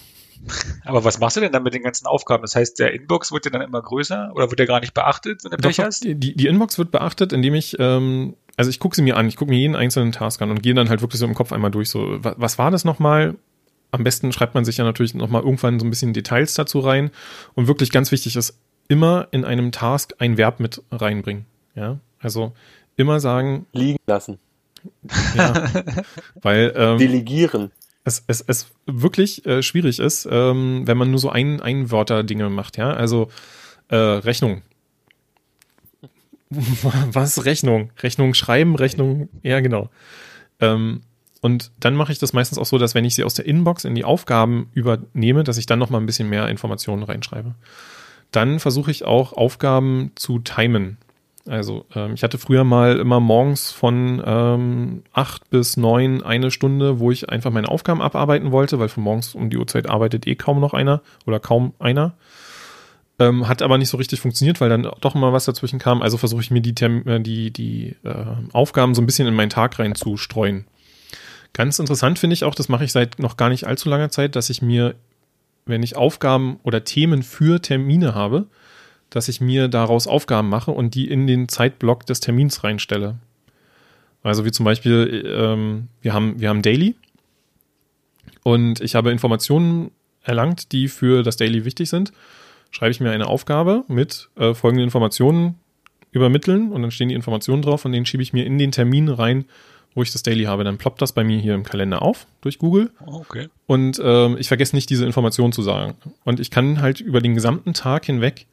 Aber was machst du denn dann mit den ganzen Aufgaben? Das heißt, der Inbox wird ja dann immer größer oder wird der gar nicht beachtet, wenn du Pech hast? Die, die Inbox wird beachtet, indem ich ähm, also ich gucke sie mir an, ich gucke mir jeden einzelnen Task an und gehe dann halt wirklich so im Kopf einmal durch, so, was, was war das nochmal? Am besten schreibt man sich ja natürlich nochmal irgendwann so ein bisschen Details dazu rein. Und wirklich ganz wichtig ist, immer in einem Task ein Verb mit reinbringen. Ja, also immer sagen. Liegen lassen. Ja, weil. Ähm, Delegieren. Es, es, es wirklich äh, schwierig ist, ähm, wenn man nur so ein, ein Wörter Dinge macht, ja. Also äh, Rechnung was Rechnung? Rechnung schreiben, Rechnung, ja genau. Ähm, und dann mache ich das meistens auch so, dass wenn ich sie aus der Inbox in die Aufgaben übernehme, dass ich dann noch mal ein bisschen mehr Informationen reinschreibe. Dann versuche ich auch Aufgaben zu timen. Also ähm, ich hatte früher mal immer morgens von ähm, 8 bis 9 eine Stunde, wo ich einfach meine Aufgaben abarbeiten wollte, weil von morgens um die Uhrzeit arbeitet eh kaum noch einer oder kaum einer. Ähm, hat aber nicht so richtig funktioniert, weil dann doch immer was dazwischen kam. Also versuche ich mir die, Term äh, die, die äh, Aufgaben so ein bisschen in meinen Tag reinzustreuen. Ganz interessant finde ich auch, das mache ich seit noch gar nicht allzu langer Zeit, dass ich mir, wenn ich Aufgaben oder Themen für Termine habe, dass ich mir daraus Aufgaben mache und die in den Zeitblock des Termins reinstelle. Also wie zum Beispiel, ähm, wir, haben, wir haben Daily und ich habe Informationen erlangt, die für das Daily wichtig sind schreibe ich mir eine Aufgabe mit äh, folgenden Informationen übermitteln und dann stehen die Informationen drauf und den schiebe ich mir in den Termin rein, wo ich das Daily habe. Dann ploppt das bei mir hier im Kalender auf durch Google. Okay. Und ähm, ich vergesse nicht, diese Informationen zu sagen. Und ich kann halt über den gesamten Tag hinweg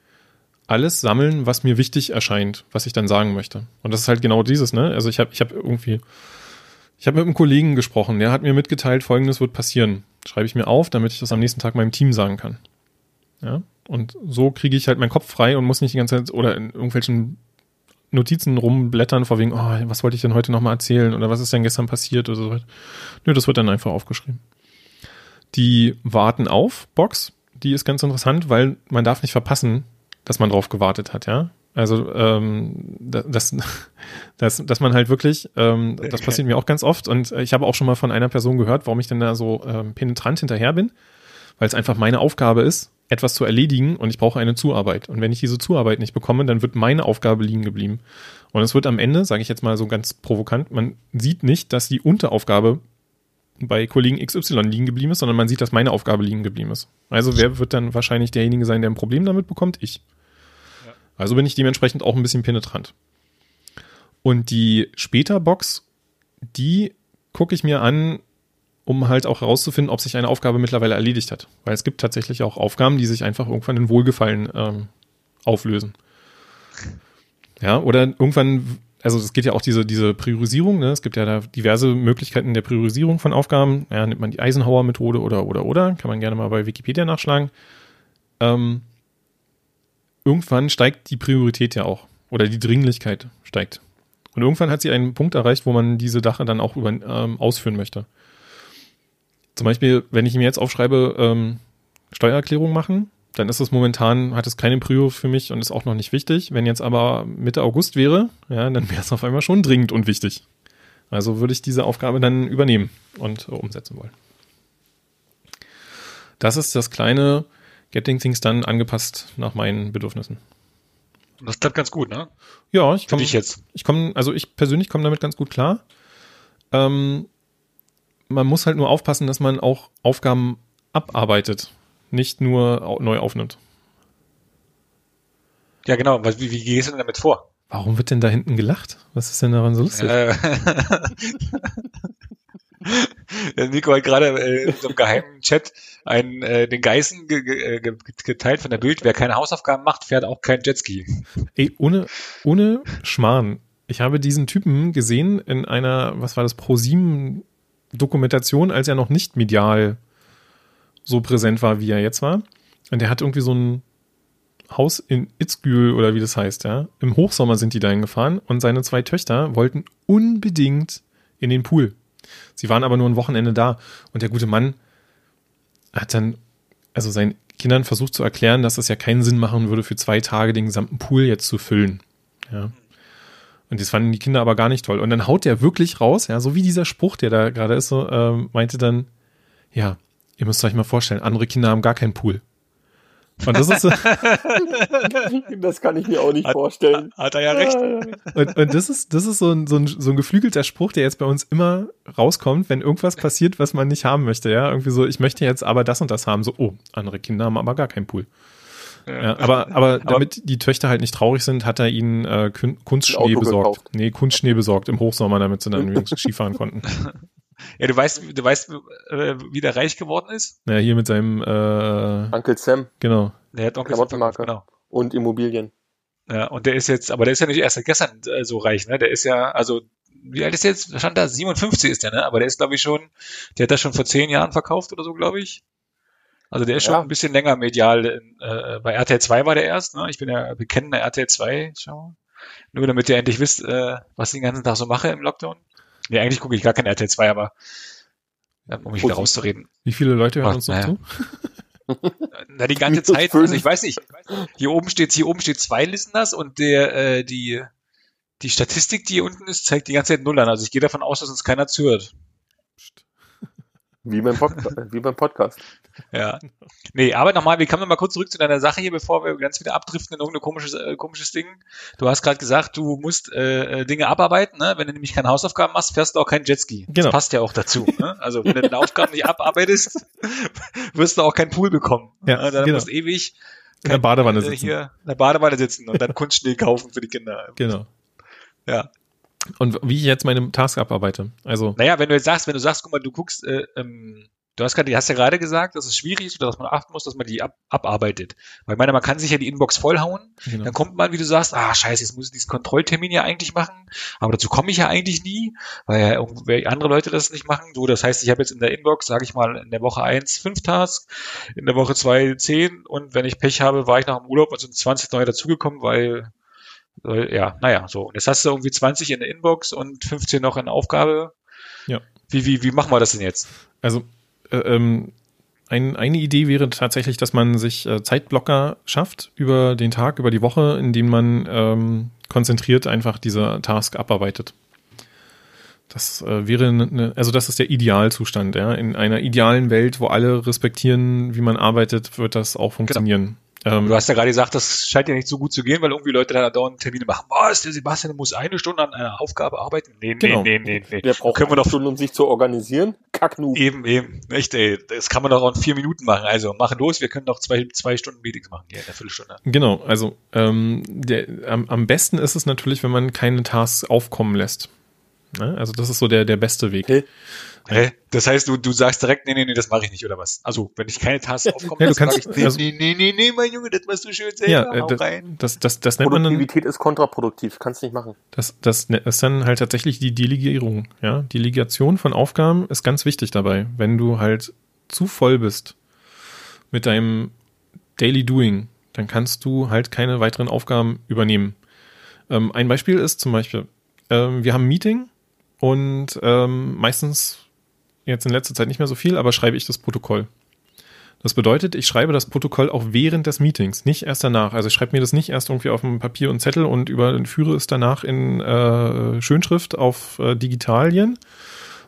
alles sammeln, was mir wichtig erscheint, was ich dann sagen möchte. Und das ist halt genau dieses, ne? Also ich habe ich hab irgendwie, ich habe mit einem Kollegen gesprochen, der hat mir mitgeteilt, folgendes wird passieren. Schreibe ich mir auf, damit ich das am nächsten Tag meinem Team sagen kann. Ja. Und so kriege ich halt meinen Kopf frei und muss nicht die ganze Zeit oder in irgendwelchen Notizen rumblättern, vor wegen, oh, was wollte ich denn heute nochmal erzählen oder was ist denn gestern passiert oder so weiter. Nö, das wird dann einfach aufgeschrieben. Die Warten auf Box, die ist ganz interessant, weil man darf nicht verpassen, dass man drauf gewartet hat, ja. Also ähm, das, das, dass man halt wirklich, ähm, das passiert mir auch ganz oft und ich habe auch schon mal von einer Person gehört, warum ich denn da so ähm, penetrant hinterher bin, weil es einfach meine Aufgabe ist, etwas zu erledigen und ich brauche eine Zuarbeit. Und wenn ich diese Zuarbeit nicht bekomme, dann wird meine Aufgabe liegen geblieben. Und es wird am Ende, sage ich jetzt mal so ganz provokant, man sieht nicht, dass die Unteraufgabe bei Kollegen XY liegen geblieben ist, sondern man sieht, dass meine Aufgabe liegen geblieben ist. Also wer wird dann wahrscheinlich derjenige sein, der ein Problem damit bekommt? Ich. Also bin ich dementsprechend auch ein bisschen penetrant. Und die Später-Box, die gucke ich mir an, um halt auch herauszufinden, ob sich eine Aufgabe mittlerweile erledigt hat. Weil es gibt tatsächlich auch Aufgaben, die sich einfach irgendwann in Wohlgefallen ähm, auflösen. Ja, oder irgendwann, also es geht ja auch diese, diese Priorisierung, ne? es gibt ja da diverse Möglichkeiten der Priorisierung von Aufgaben. Ja, nimmt man die Eisenhower-Methode oder, oder, oder, kann man gerne mal bei Wikipedia nachschlagen. Ähm, irgendwann steigt die Priorität ja auch. Oder die Dringlichkeit steigt. Und irgendwann hat sie einen Punkt erreicht, wo man diese Sache dann auch über, ähm, ausführen möchte. Zum Beispiel, wenn ich mir jetzt aufschreibe, ähm, Steuererklärung machen, dann ist es momentan, hat es keine Prio für mich und ist auch noch nicht wichtig. Wenn jetzt aber Mitte August wäre, ja, dann wäre es auf einmal schon dringend und wichtig. Also würde ich diese Aufgabe dann übernehmen und umsetzen wollen. Das ist das kleine Getting Things dann angepasst nach meinen Bedürfnissen. Das klappt ganz gut, ne? Ja, ich komme. ich jetzt. Ich komme, also ich persönlich komme damit ganz gut klar. Ähm, man muss halt nur aufpassen, dass man auch Aufgaben abarbeitet, nicht nur neu aufnimmt. Ja, genau. Wie, wie gehst du denn damit vor? Warum wird denn da hinten gelacht? Was ist denn daran so lustig? Äh, Nico hat gerade äh, in so einem geheimen Chat einen, äh, den Geißen ge ge ge geteilt von der Bild. Wer keine Hausaufgaben macht, fährt auch kein Jetski. Ey, ohne, ohne Schmarrn. Ich habe diesen Typen gesehen in einer, was war das, ProSieben Dokumentation, als er noch nicht medial so präsent war, wie er jetzt war. Und der hat irgendwie so ein Haus in Itzgül oder wie das heißt, ja. Im Hochsommer sind die dahin gefahren und seine zwei Töchter wollten unbedingt in den Pool. Sie waren aber nur ein Wochenende da und der gute Mann hat dann, also seinen Kindern versucht zu erklären, dass es ja keinen Sinn machen würde, für zwei Tage den gesamten Pool jetzt zu füllen. Ja. Und das fanden die Kinder aber gar nicht toll. Und dann haut der wirklich raus, ja, so wie dieser Spruch, der da gerade ist, so, ähm, meinte dann, ja, ihr müsst euch mal vorstellen, andere Kinder haben gar keinen Pool. Und das ist so, Das kann ich mir auch nicht vorstellen. Hat er ja recht. und, und das ist, das ist so ein, so, ein, so ein geflügelter Spruch, der jetzt bei uns immer rauskommt, wenn irgendwas passiert, was man nicht haben möchte, ja. Irgendwie so, ich möchte jetzt aber das und das haben, so, oh, andere Kinder haben aber gar keinen Pool. Ja, aber, aber damit die Töchter halt nicht traurig sind, hat er ihnen äh, Kun- Kunstschnee besorgt. gekauft. Nee, Kunstschnee besorgt im Hochsommer, damit sie dann wenigstens Skifahren konnten. Ja, du weißt, du weißt, äh, wie der reich geworden ist? Ja, hier mit seinem, äh, Uncle Sam genau. Der hat Onkel Klamottenmarke. Genau. und Immobilien. Ja, und der ist jetzt, aber der ist ja nicht erst seit gestern äh, so reich, ne? Der ist ja, also, wie alt ist der jetzt? Stand da? 57 ist der, ne? Aber der ist, glaube ich, schon, der hat das schon vor zehn Jahren verkauft oder so, glaube ich. Also der ist schon Ja. ein bisschen länger medial. Äh, bei RTL 2 war der erst, ne? Ich bin ja bekennender RTL 2, schau. Nur damit ihr endlich wisst, äh, was ich den ganzen Tag so mache im Lockdown. Nee, eigentlich gucke ich gar kein RTL 2, aber um mich wieder rauszureden. Wie viele Leute hören Ach, uns noch naja. zu? Na, die ganze Zeit, also ich weiß nicht. Hier oben steht, hier oben steht zwei Listeners und der, äh, die, die Statistik, die hier unten ist, zeigt die ganze Zeit Null an. Also ich gehe davon aus, dass uns keiner zuhört. Wie beim, Pod wie beim Podcast. Ja. Nee, aber nochmal, wir kommen mal kurz zurück zu deiner Sache hier, bevor wir ganz wieder abdriften in irgendein komisches, äh, komisches Ding. Du hast gerade gesagt, du musst äh, äh, Dinge abarbeiten, ne? Wenn du nämlich keine Hausaufgaben machst, fährst du auch kein Jetski. Genau. Das passt ja auch dazu. Ne? Also wenn du deine Aufgaben nicht abarbeitest, wirst du auch keinen Pool bekommen. Ja, Ne? Dann genau. musst du ewig In der Badewanne äh, sitzen. hier in der Badewanne sitzen und dann Kunstschnee kaufen für die Kinder. Genau. Ja. Und wie ich jetzt meine Task abarbeite. Also, Naja, wenn du jetzt sagst, wenn du sagst, guck mal, du guckst, äh, ähm, du hast gerade, hast ja gerade gesagt, dass es schwierig ist oder dass man achten muss, dass man die ab, abarbeitet. Weil ich meine, man kann sich ja die Inbox vollhauen, genau. dann kommt man, wie du sagst, ah, scheiße, jetzt muss ich diesen Kontrolltermin ja eigentlich machen, aber dazu komme ich ja eigentlich nie, weil ja irgendwelche andere Leute das nicht machen. So, das heißt, ich habe jetzt in der Inbox, sage ich mal, in der Woche eins fünf Tasks, in der Woche zwei zehn und wenn ich Pech habe, war ich nach dem Urlaub und sind 20 neue dazugekommen, weil, weil, ja, naja, so. Und jetzt hast du irgendwie 20 in der Inbox und 15 noch in Aufgabe. Ja. Wie, wie, wie machen wir das denn jetzt? Also äh, ähm, ein, eine Idee wäre tatsächlich, dass man sich äh, Zeitblocker schafft über den Tag, über die Woche, in denen man ähm, konzentriert einfach diese Task abarbeitet. Das äh, wäre eine, also das ist der Idealzustand, ja. In einer idealen Welt, wo alle respektieren, wie man arbeitet, wird das auch funktionieren. Ähm, Du hast ja gerade gesagt, das scheint ja nicht so gut zu gehen, weil irgendwie Leute da dauernd Termine machen. Was, der Sebastian muss eine Stunde an einer Aufgabe arbeiten? Nee, nee, Genau. nee, nee, nee. Wer braucht Können wir doch Stunden, um sich zu organisieren? Kacknub. Eben, eben. Echt, ey. Das kann man doch auch in vier Minuten machen. Also, machen los. Wir können doch zwei, zwei Stunden Meetings machen hier in der Viertelstunde. Genau, also ähm, der, am, am besten ist es natürlich, wenn man keine Tasks aufkommen lässt. Ne? Also das ist so der, der beste Weg. Okay. Hä? Das heißt, du, du sagst direkt, nee, nee, nee, das mache ich nicht, oder was? Also, wenn ich keine Tasks aufkomme, Ja, du kannst- ich, nee, also- nee, nee, nee, nee, mein Junge, das machst du schön selber, Ja, äh, das, rein. das, das, das nennt man dann, Produktivität ist kontraproduktiv. Kannst nicht machen. das, das ne- ist dann halt tatsächlich die Delegierung. Ja, Delegation von Aufgaben ist ganz wichtig dabei. Wenn du halt zu voll bist mit deinem Daily Doing, dann kannst du halt keine weiteren Aufgaben übernehmen. Ähm, ein Beispiel ist zum Beispiel, ähm, wir haben ein Meeting und ähm, meistens jetzt in letzter Zeit nicht mehr so viel, aber schreibe ich das Protokoll. Das bedeutet, ich schreibe das Protokoll auch während des Meetings, nicht erst danach. Also ich schreibe mir das nicht erst irgendwie auf dem Papier und Zettel und überführe es danach in äh, Schönschrift auf äh, Digitalien,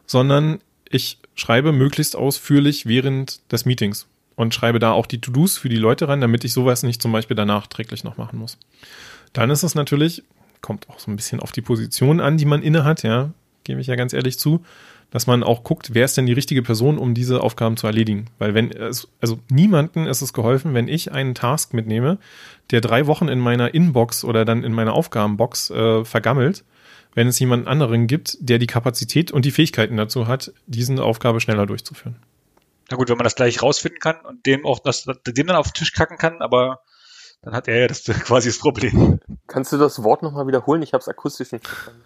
sondern ich schreibe möglichst ausführlich während des Meetings und schreibe da auch die To-Dos für die Leute rein, damit ich sowas nicht zum Beispiel danach träglich noch machen muss. Dann ist es natürlich, kommt auch so ein bisschen auf die Position an, die man inne hat, ja, gebe ich ja ganz ehrlich zu, dass man auch guckt, wer ist denn die richtige Person, um diese Aufgaben zu erledigen. Weil wenn es, also niemanden ist es geholfen, wenn ich einen Task mitnehme, der drei Wochen in meiner Inbox oder dann in meiner Aufgabenbox äh, vergammelt, wenn es jemand anderen gibt, der die Kapazität und die Fähigkeiten dazu hat, diese Aufgabe schneller durchzuführen. Na gut, wenn man das gleich rausfinden kann und dem auch das, dem dann auf den Tisch kacken kann, aber dann hat er ja das quasi das Problem. Kannst du das Wort nochmal wiederholen? Ich habe es akustisch nicht verstanden.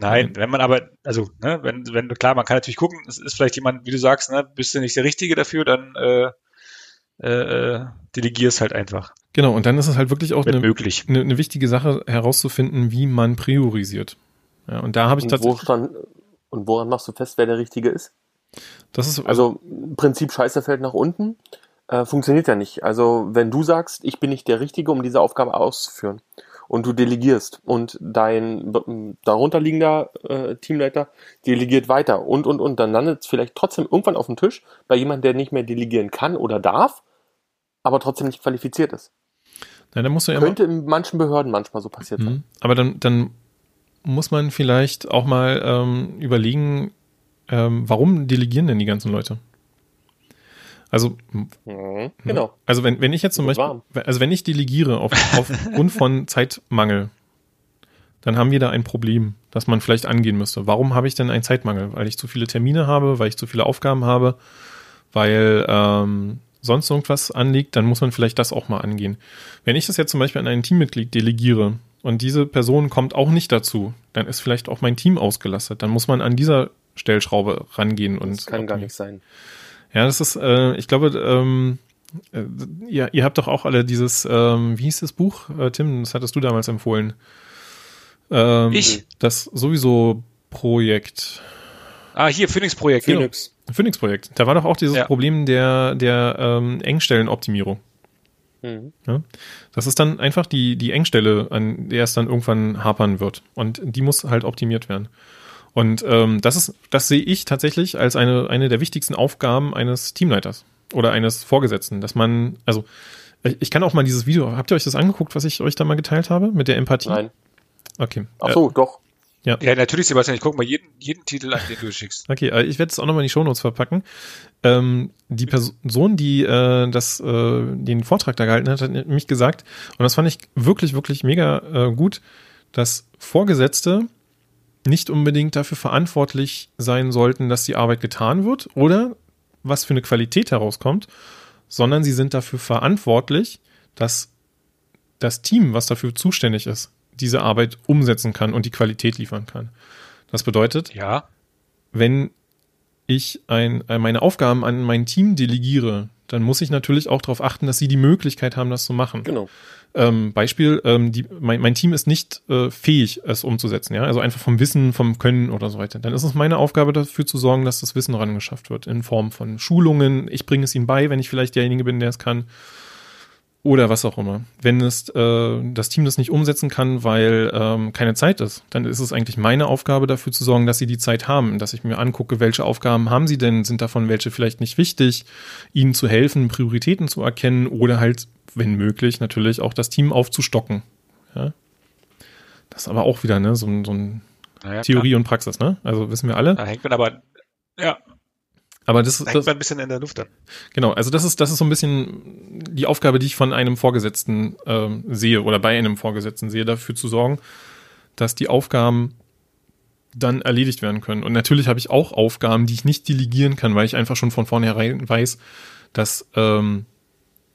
Nein, wenn man aber, also, ne, wenn, wenn, klar, man kann natürlich gucken, es ist vielleicht jemand, wie du sagst, ne, bist du nicht der Richtige dafür, dann äh, äh, delegierst halt einfach. Genau, und dann ist es halt wirklich auch eine, möglich. eine, eine wichtige Sache herauszufinden, wie man priorisiert. Ja, und da habe ich Und, tatsächlich. stand, und woran machst du fest, wer der Richtige ist? Das ist Also im Prinzip Scheiße fällt nach unten. Äh, funktioniert ja nicht. Also wenn du sagst, ich bin nicht der Richtige, um diese Aufgabe auszuführen und du delegierst und dein darunterliegender äh, Teamleiter delegiert weiter und und und, dann landet es vielleicht trotzdem irgendwann auf dem Tisch bei jemandem, der nicht mehr delegieren kann oder darf, aber trotzdem nicht qualifiziert ist. na, dann musst du ja Könnte in manchen Behörden manchmal so passiert sein. Mhm. Aber dann, dann muss man vielleicht auch mal ähm, überlegen, ähm, warum delegieren denn die ganzen Leute? Also, Mhm. Genau. also wenn, wenn ich jetzt zum Beispiel, also wenn ich delegiere auf, aufgrund von Zeitmangel, dann haben wir da ein Problem, das man vielleicht angehen müsste. Warum habe ich denn einen Zeitmangel? Weil ich zu viele Termine habe, weil ich zu viele Aufgaben habe, weil ähm, sonst irgendwas anliegt, dann muss man vielleicht das auch mal angehen. Wenn ich das jetzt zum Beispiel an ein Teammitglied delegiere und diese Person kommt auch nicht dazu, dann ist vielleicht auch mein Team ausgelastet. Dann muss man an dieser Stellschraube rangehen und Das kann gar nicht sein. Ja, das ist, äh, ich glaube, ähm, äh, ihr, ihr habt doch auch alle dieses, ähm, wie hieß das Buch, äh, Tim, das hattest du damals empfohlen. Ähm, Ich? Das sowieso Projekt, Ah, hier, Phoenix-Projekt. genau. Phoenix. Phoenix-Projekt. Da war doch auch dieses Ja. Problem der, der ähm, Engstellenoptimierung. Mhm. Ja? Das ist dann einfach die, die Engstelle, an der es dann irgendwann hapern wird. Und die muss halt optimiert werden. Und ähm, das ist, das sehe ich tatsächlich als eine, eine der wichtigsten Aufgaben eines Teamleiters oder eines Vorgesetzten, dass man, also ich kann auch mal dieses Video, habt ihr euch das angeguckt, was ich euch da mal geteilt habe mit der Empathie? Nein. Okay. Ach so, doch. Ja, natürlich, Sebastian, ich guck mal jeden, jeden Titel an, den du schickst. Okay, äh, ich werde es auch nochmal in die Shownotes verpacken. Ähm, die Person, die äh, das, äh, den Vortrag da gehalten hat, hat nämlich gesagt, und das fand ich wirklich, wirklich mega äh, gut, dass Vorgesetzte nicht unbedingt dafür verantwortlich sein sollten, dass die Arbeit getan wird oder was für eine Qualität herauskommt, sondern sie sind dafür verantwortlich, dass das Team, was dafür zuständig ist, diese Arbeit umsetzen kann und die Qualität liefern kann. Das bedeutet, Ja. wenn ich ein, meine Aufgaben an mein Team delegiere, dann muss ich natürlich auch darauf achten, dass sie die Möglichkeit haben, das zu machen. Genau. Ähm, Beispiel, ähm, die, mein, mein Team ist nicht äh, fähig, es umzusetzen, ja, also einfach vom Wissen, vom Können oder so weiter. Dann ist es meine Aufgabe, dafür zu sorgen, dass das Wissen rangeschafft wird in Form von Schulungen. Ich bringe es ihnen bei, wenn ich vielleicht derjenige bin, der es kann. Oder was auch immer. Wenn es äh, das Team das nicht umsetzen kann, weil ähm, keine Zeit ist, dann ist es eigentlich meine Aufgabe dafür zu sorgen, dass sie die Zeit haben, dass ich mir angucke, welche Aufgaben haben sie denn, sind davon welche vielleicht nicht wichtig, ihnen zu helfen, Prioritäten zu erkennen oder halt, wenn möglich, natürlich auch das Team aufzustocken. Ja? Das ist aber auch wieder ne, so, ein- so ein Naja, Theorie und Praxis, ne? Also wissen wir alle. Klar. Da hängt man aber, ja, Aber das, da das ein bisschen in der Luft dann. Genau, also das ist, das ist so ein bisschen die Aufgabe, die ich von einem Vorgesetzten ähm, sehe oder bei einem Vorgesetzten sehe, dafür zu sorgen, dass die Aufgaben dann erledigt werden können. Und natürlich habe ich auch Aufgaben, die ich nicht delegieren kann, weil ich einfach schon von vornherein weiß, dass ähm,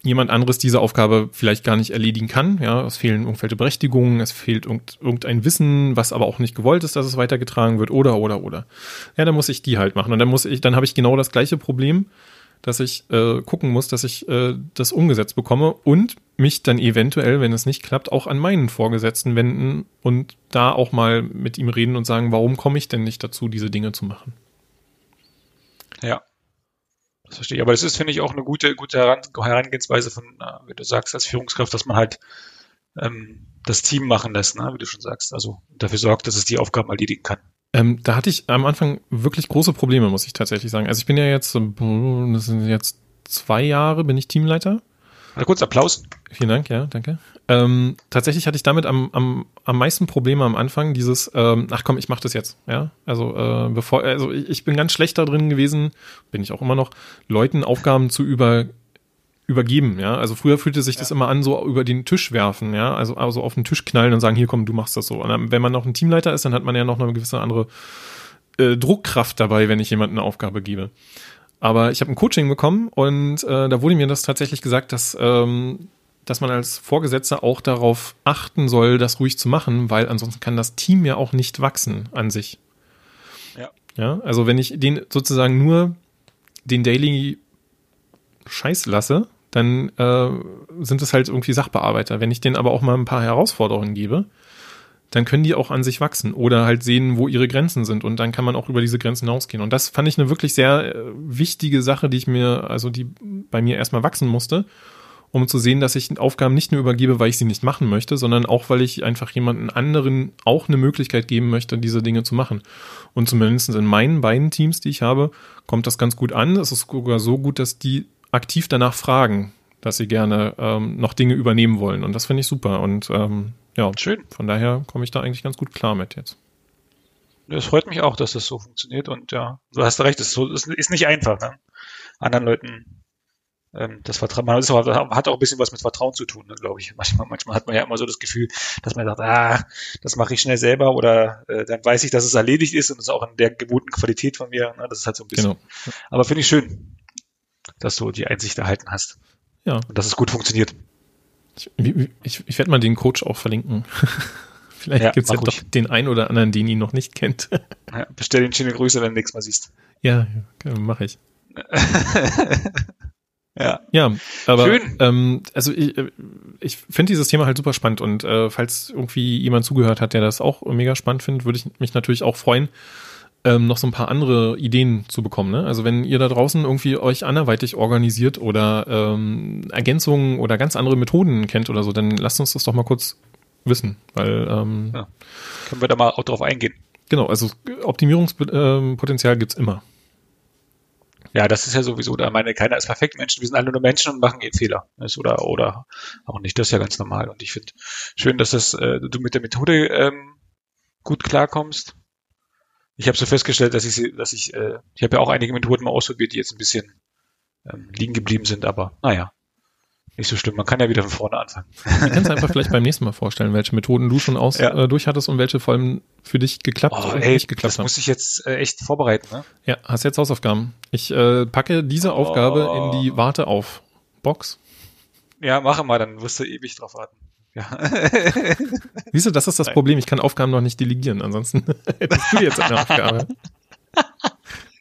jemand anderes diese Aufgabe vielleicht gar nicht erledigen kann. Ja, es fehlen irgendwelche Berechtigungen, es fehlt irgend, irgendein Wissen, was aber auch nicht gewollt ist, dass es weitergetragen wird, oder, oder, oder. Ja, dann muss ich die halt machen. Und dann muss ich, dann habe ich genau das gleiche Problem, dass ich äh, gucken muss, dass ich äh, das umgesetzt bekomme und mich dann eventuell, wenn es nicht klappt, auch an meinen Vorgesetzten wenden und da auch mal mit ihm reden und sagen, warum komme ich denn nicht dazu, diese Dinge zu machen? Ja. Verstehe ich. Aber das ist, finde ich, auch eine gute, gute Heran Herangehensweise von, äh, wie du sagst, als Führungskraft, dass man halt ähm, das Team machen lässt, ne? wie du schon sagst. Also dafür sorgt, dass es die Aufgaben erledigen kann. Ähm, da hatte ich am Anfang wirklich große Probleme, muss ich tatsächlich sagen. Also ich bin ja jetzt, ähm, das sind jetzt zwei Jahre, bin ich Teamleiter. Mal kurz Applaus. Vielen Dank, ja, danke. Ähm, tatsächlich hatte ich damit am, am, am meisten Probleme am Anfang, dieses, ähm, ach komm, ich mach das jetzt, ja. Also, äh, bevor, also ich, ich bin ganz schlecht da drin gewesen, bin ich auch immer noch, Leuten Aufgaben zu über, übergeben, ja. Also früher fühlte sich das immer an, so über den Tisch werfen, ja. Also, also auf den Tisch knallen und sagen, hier komm, du machst das so. Und dann, wenn man noch ein Teamleiter ist, dann hat man ja noch eine gewisse andere äh, Druckkraft dabei, wenn ich jemandem eine Aufgabe gebe. Aber ich habe ein Coaching bekommen und äh, da wurde mir das tatsächlich gesagt, dass, ähm, dass man als Vorgesetzter auch darauf achten soll, das ruhig zu machen, weil ansonsten kann das Team ja auch nicht wachsen an sich. Ja. Ja, also wenn ich den sozusagen nur den Daily Scheiß lasse, dann äh, sind es halt irgendwie Sachbearbeiter. Wenn ich denen aber auch mal ein paar Herausforderungen gebe, dann können die auch an sich wachsen oder halt sehen, wo ihre Grenzen sind und dann kann man auch über diese Grenzen hinausgehen. Und das fand ich eine wirklich sehr äh, wichtige Sache, die ich mir, also die bei mir erstmal wachsen musste, um zu sehen, dass ich Aufgaben nicht nur übergebe, weil ich sie nicht machen möchte, sondern auch, weil ich einfach jemanden anderen auch eine Möglichkeit geben möchte, diese Dinge zu machen. Und zumindest in meinen beiden Teams, die ich habe, kommt das ganz gut an. Es ist sogar so gut, dass die aktiv danach fragen, dass sie gerne ähm, noch Dinge übernehmen wollen. Und das finde ich super. Und ähm, ja, Schön. von daher komme ich da eigentlich ganz gut klar mit jetzt. Das freut mich auch, dass das so funktioniert und ja, du hast recht, es ist, so, es ist nicht einfach, ne? anderen Leuten ähm, das Vertrauen, man auch, hat auch ein bisschen was mit Vertrauen zu tun, ne, glaube ich. Manchmal, manchmal hat man ja immer so das Gefühl, dass man sagt, ah, das mache ich schnell selber oder äh, dann weiß ich, dass es erledigt ist und es ist auch in der gewohnten Qualität von mir. Ne? Das ist halt so ein bisschen. Genau. Aber finde ich schön, dass du die Einsicht erhalten hast Ja, und dass es gut funktioniert. Ich, ich, ich werde mal den Coach auch verlinken. Vielleicht Ja, gibt's ja mach doch ruhig. den einen oder anderen, den ihn noch nicht kennt. Ja, bestell den schöne Grüße, wenn du nächstes Mal siehst. ja, ja mache ich. Ja, Ja, aber Schön. ähm, also ich, äh, ich finde dieses Thema halt super spannend und äh, falls irgendwie jemand zugehört hat, der das auch mega spannend findet, würde ich mich natürlich auch freuen, ähm, noch so ein paar andere Ideen zu bekommen. Ne? Also wenn ihr da draußen irgendwie euch anderweitig organisiert oder ähm, Ergänzungen oder ganz andere Methoden kennt oder so, dann lasst uns das doch mal kurz wissen, weil ähm, Ja. können wir da mal auch drauf eingehen. genau, also Optimierungspotenzial gibt's immer. Ja, das ist ja sowieso, da meine, keiner ist perfekt, Menschen, wir sind alle nur Menschen und machen eben Fehler. Ist oder, oder auch nicht, das ist ja ganz normal. Und ich finde schön, dass das, äh, du mit der Methode ähm, gut klarkommst. Ich habe so festgestellt, dass ich sie, dass ich, äh, ich habe ja auch einige Methoden mal ausprobiert, die jetzt ein bisschen ähm, liegen geblieben sind, aber naja, nicht so schlimm. Man kann ja wieder von vorne anfangen. Du kannst einfach vielleicht beim nächsten Mal vorstellen, welche Methoden du schon aus Ja. äh, durch hattest und welche vor allem für dich geklappt Oh, ey, nicht geklappt das haben. muss ich jetzt äh, echt vorbereiten, ne? Ja, hast jetzt Hausaufgaben. Ich äh, packe diese Aufgabe Oh. in die Warte auf Box. Ja, mache mal, dann wirst du ewig drauf warten. Ja. Siehst du, das ist das Nein. Problem. Ich kann Aufgaben noch nicht delegieren. Ansonsten hättest du jetzt eine Aufgabe.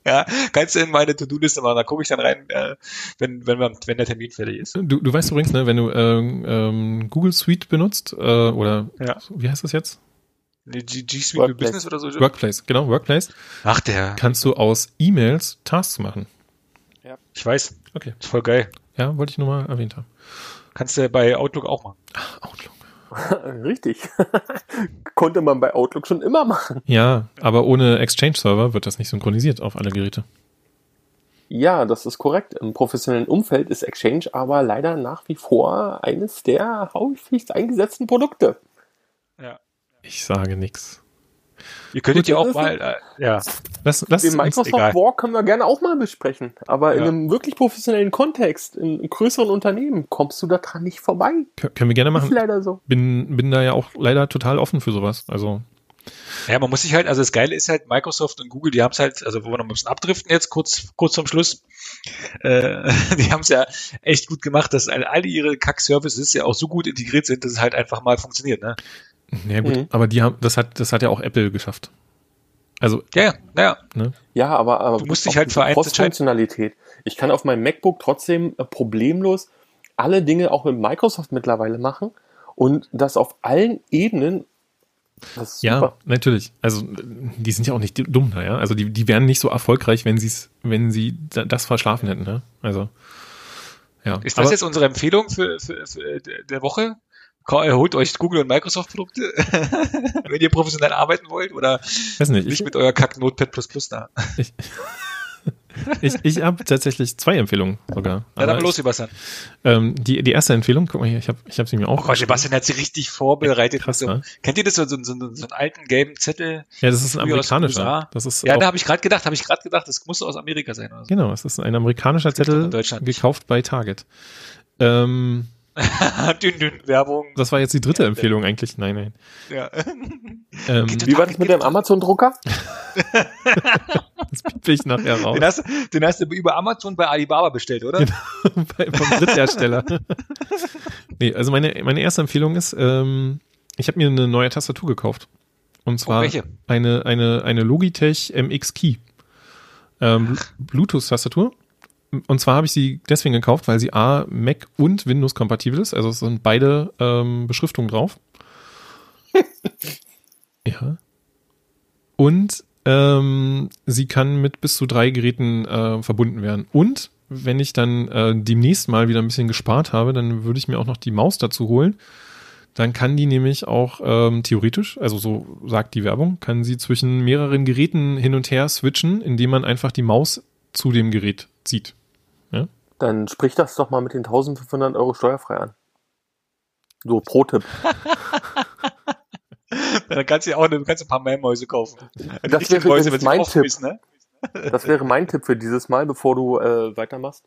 Ja, kannst du in meine To-Do-Liste machen, da gucke ich dann rein, äh, wenn, wenn, man, wenn der Termin fertig ist. Du, du weißt übrigens, ne, wenn du ähm, ähm, Google Suite benutzt, äh, oder Ja. wie heißt das jetzt? G, G Suite Workplace. Business oder so? Workplace, genau, Workplace, Ach, der. kannst du aus E-Mails Tasks machen. Ich weiß. Okay. Ist voll geil. Ja, wollte ich nur mal erwähnt haben. Kannst du bei Outlook auch machen. Outlook. Richtig. Konnte man bei Outlook schon immer machen. Ja, aber ohne Exchange-Server wird das nicht synchronisiert auf alle Geräte. Ja, das ist korrekt. Im professionellen Umfeld ist Exchange aber leider nach wie vor eines der häufigst eingesetzten Produkte. Ja. Ich sage nix. Ihr könntet ja auch ist- mal, äh, ja. Lass, lass Den Microsoft egal. War können wir gerne auch mal besprechen. Aber in Ja. einem wirklich professionellen Kontext, in größeren Unternehmen, kommst du da dran nicht vorbei. können wir gerne Ist machen. leider so. Bin, bin da ja auch leider total offen für sowas. Also, Ja, man muss sich halt, also das Geile ist halt, Microsoft und Google, die haben es halt, also wo wir noch ein bisschen abdriften jetzt, kurz, kurz zum Schluss, äh, die haben es ja echt gut gemacht, dass alle, alle ihre Kack-Services ja auch so gut integriert sind, dass es halt einfach mal funktioniert, ne? Ja gut, Mhm. aber die haben, das hat, das hat ja auch Apple geschafft. Also, Ja, ja, naja. ne? Ja, aber, aber Du musst dich halt für eins Cross-Funktionalität. Ich kann auf meinem MacBook trotzdem äh, problemlos alle Dinge auch mit Microsoft mittlerweile machen und das auf allen Ebenen. Das ist Ja, super. natürlich. Also, die sind ja auch nicht dumm ja. Also, die, die wären nicht so erfolgreich, wenn sie es, wenn sie da- das verschlafen hätten, ne? Also, ja. Ist das Aber- jetzt unsere Empfehlung für, für, für der Woche? Holt euch Google und Microsoft Produkte, wenn ihr professionell arbeiten wollt oder weiß nicht, ich, nicht mit euer Kack Notepad plus plus da. ich, Ich, ich habe tatsächlich zwei Empfehlungen sogar. Ja, dann los, ich, Sebastian. ähm, die, die erste Empfehlung, guck mal hier, ich habe ich hab sie mir auch. Oh Gott, Sebastian hat sie richtig vorbereitet. Krass, so, ne? Kennt ihr das, so, so, so, so einen alten gelben Zettel? Ja, das ist ein amerikanischer. Das ist Ja, auch, da habe ich gerade gedacht, habe ich gerade gedacht, das muss aus Amerika sein. Oder so. genau, es ist ein amerikanischer Zettel gekauft bei Target. Ähm, dünn, dünn, Werbung. das war jetzt die dritte Empfehlung eigentlich. Nein, nein. Ja. Ähm, Wie war das mit dem Amazon-Drucker? das piep ich nachher raus. Den, hast, du- den hast du über Amazon bei Alibaba bestellt, oder? Genau. Bei, vom Dritthersteller. nee, also meine, meine erste Empfehlung ist, ähm, ich habe mir eine neue Tastatur gekauft. Und zwar Oh, welche? eine, eine, eine Logitech MX Key. Ähm, Bluetooth-Tastatur. Und zwar habe ich sie deswegen gekauft, weil sie A, Mac und Windows kompatibel ist. Also es sind beide ähm, Beschriftungen drauf. ja. Und ähm, sie kann mit bis zu drei Geräten äh, verbunden werden. Und wenn ich dann äh, demnächst mal wieder ein bisschen gespart habe, dann würde ich mir auch noch die Maus dazu holen. Dann kann die nämlich auch ähm, theoretisch, also so sagt die Werbung, kann sie zwischen mehreren Geräten hin und her switchen, indem man einfach die Maus zu dem Gerät zieht. Dann sprich das doch mal mit den 1500 Euro steuerfrei an. So, Pro-Tipp. Dann kannst du ja auch eine, kannst du ein paar Meermäuse kaufen. Die Das wäre Mäuse, mein Tipp. ist, ne? Das wäre mein Tipp für dieses Mal, bevor du äh, weitermachst.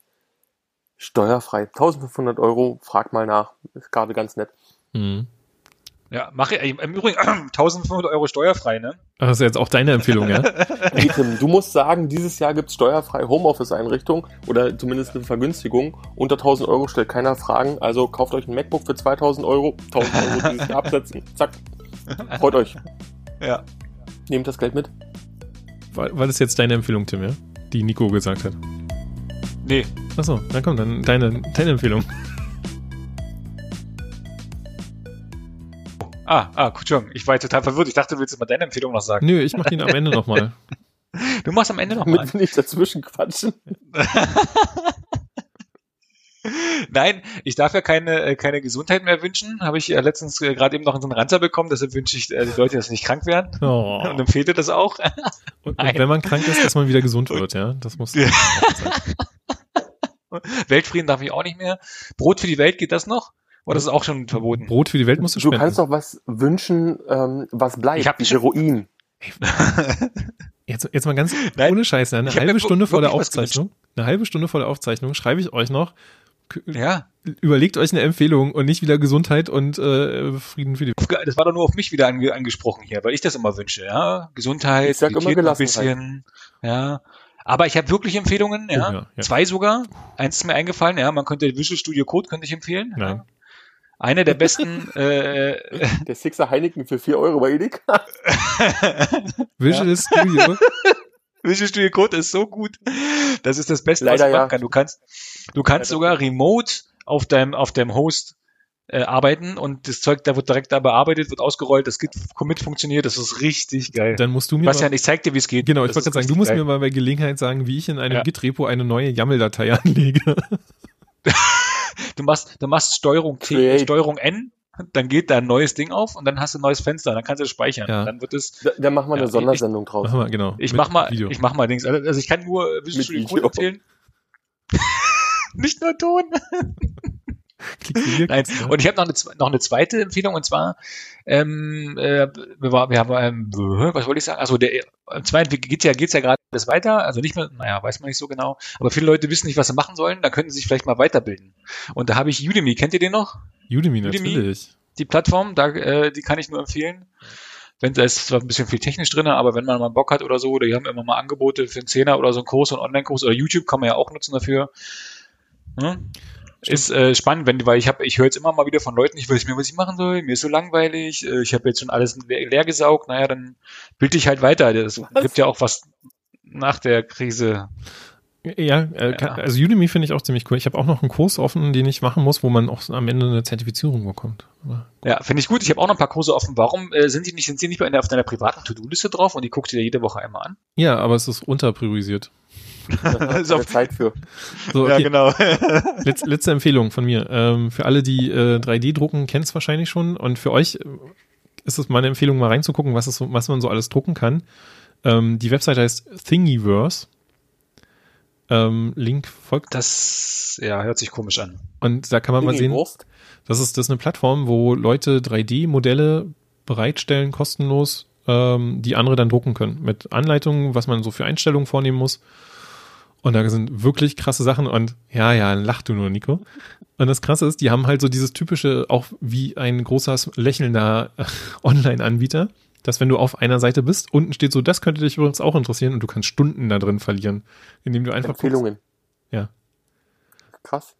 Steuerfrei. 1500 Euro, frag mal nach. Ist gerade ganz nett. Mhm. Ja, mache ich. Im Übrigen 1500 Euro steuerfrei, ne? Ach, Das ist jetzt auch deine Empfehlung, ja? Nee, Tim, du musst sagen, dieses Jahr gibt's steuerfrei Homeoffice-Einrichtung oder zumindest eine Vergünstigung. Unter 1000 Euro stellt keiner Fragen. Also kauft euch ein MacBook für 2000 Euro. 1000 Euro dieses Jahr absetzen. Zack. Freut euch. Ja. Nehmt das Geld mit. War, war das jetzt deine Empfehlung, Tim, ja? Die Nico gesagt hat. Nee. Achso, na komm, dann deine, deine Empfehlung. Ah, ah, Entschuldigung, ich war jetzt total verwirrt. Ich dachte, du willst mal deine Empfehlung noch sagen. Nö, ich mach den am Ende nochmal. Du machst am Ende nochmal. Damit wir nicht dazwischen quatschen. Nein, ich darf ja keine, äh, keine Gesundheit mehr wünschen. Habe ich äh, letztens äh, gerade eben noch in so einen Ranzer bekommen. Deshalb wünsche ich äh, die Leute, dass sie nicht krank werden. Oh. Und empfehle das auch. Und, und wenn man krank ist, dass man wieder gesund wird, ja? Das muss. Weltfrieden darf ich auch nicht mehr. Brot für die Welt geht das noch? Oder ist es auch schon verboten? Brot für die Welt musst du Du spenden. kannst doch was wünschen, ähm, was bleibt. Ich hab Heroin. Jetzt, jetzt mal ganz Nein, ohne Scheiß, ne? eine halbe Stunde vor der Aufzeichnung, eine halbe Stunde vor der Aufzeichnung schreibe ich euch noch, Ja, überlegt euch eine Empfehlung und nicht wieder Gesundheit und äh, Frieden für die Welt. das war doch nur auf mich wieder ange angesprochen hier, weil ich das immer wünsche. Ja, Gesundheit, Ich sag immer ein bisschen. Ja, aber ich habe wirklich Empfehlungen. Ja, Oh ja, ja. zwei sogar. Eins ist mir eingefallen. Ja, man könnte Visual Studio Code könnte ich empfehlen. Nein. Ja. Eine der besten. äh, Der Sixer Heineken für 4 Euro bei Edeka. Visual Studio. Visual Studio Code ist so gut. Das ist das Beste, was Leider man machen ja. kann. Du kannst, du kannst Leider. sogar remote auf deinem, auf deinem Host äh, arbeiten und das Zeug, da wird direkt da bearbeitet, wird ausgerollt, das Git-Commit funktioniert, das ist richtig geil. Dann musst du mir Bastian, mal, ich zeig dir, wie es geht. genau, ich wollte gerade sagen, du musst geil. mir mal bei Gelegenheit sagen, wie ich in einem Ja. Git-Repo eine neue YAML-Datei anlege. Du machst, du machst Steuerung T, Create. Steuerung N, dann geht da ein neues Ding auf und dann hast du ein neues Fenster, dann kannst du das speichern. Ja. Dann wird es, Da, da machen wir Ja, eine ich- Sondersendung draus. Machen wir, genau. ich mach mal, Video. ich mach mal Dings. Also ich kann nur Visual Studio. Code empfehlen. Nicht nur Ton. Nein, da. und ich habe noch eine, noch eine zweite Empfehlung und zwar, ähm, äh, wir, war, wir haben, ähm, was wollte ich sagen? Also der, im zweiten geht's ja, geht's ja gerade alles weiter, also nicht mehr, naja, weiß man nicht so genau, aber viele Leute wissen nicht, was sie machen sollen, dann könnten sie sich vielleicht mal weiterbilden. Und da habe ich Udemy, kennt ihr den noch? Udemy, Udemy. natürlich. Die Plattform, da, äh, die kann ich nur empfehlen. Wenn da ist zwar ein bisschen viel technisch drin, aber wenn man mal Bock hat oder so, die haben immer mal Angebote für einen Zehner oder so einen Kurs, so einen Online-Kurs oder YouTube kann man ja auch nutzen dafür. Hm? Ist äh, spannend, wenn, weil ich habe, ich höre jetzt immer mal wieder von Leuten, ich weiß nicht mehr, was ich machen soll, mir ist so langweilig, äh, ich habe jetzt schon alles leer, leer gesaugt, naja, dann bild dich halt weiter. Es gibt ja auch was nach der Krise. Ja, äh, kann, also Udemy finde ich auch ziemlich cool. Ich habe auch noch einen Kurs offen, den ich machen muss, wo man auch am Ende eine Zertifizierung bekommt. Aber Ja, finde ich gut. Ich habe auch noch ein paar Kurse offen. Warum äh, sind die nicht, sind die nicht bei der, auf deiner privaten To-Do-Liste drauf und die guckst du dir jede Woche einmal an? ja, aber es ist unterpriorisiert. Da ist auf- Zeit für. So, okay. genau. Letz, letzte Empfehlung von mir. Ähm, für alle, die äh, 3D drucken, kennt es wahrscheinlich schon. Und für euch äh, ist es meine Empfehlung, mal reinzugucken, was, so, was man so alles drucken kann. Ähm, die Webseite heißt Thingiverse. Ähm, Link folgt. Das ja, hört sich komisch an. Und da kann man mal sehen, Wurst. das ist, das ist eine Plattform, wo Leute 3D-Modelle bereitstellen, kostenlos, ähm, die andere dann drucken können. Mit Anleitungen, was man so für Einstellungen vornehmen muss. Und da sind wirklich krasse Sachen und ja, ja, lach du nur, Nico. Und das Krasse ist, die haben halt so dieses typische, auch wie ein großer lächelnder Online-Anbieter, dass wenn du auf einer Seite bist, unten steht so, das könnte dich übrigens auch interessieren und du kannst Stunden da drin verlieren, indem du einfach guckst. Empfehlungen. Ja. Krass.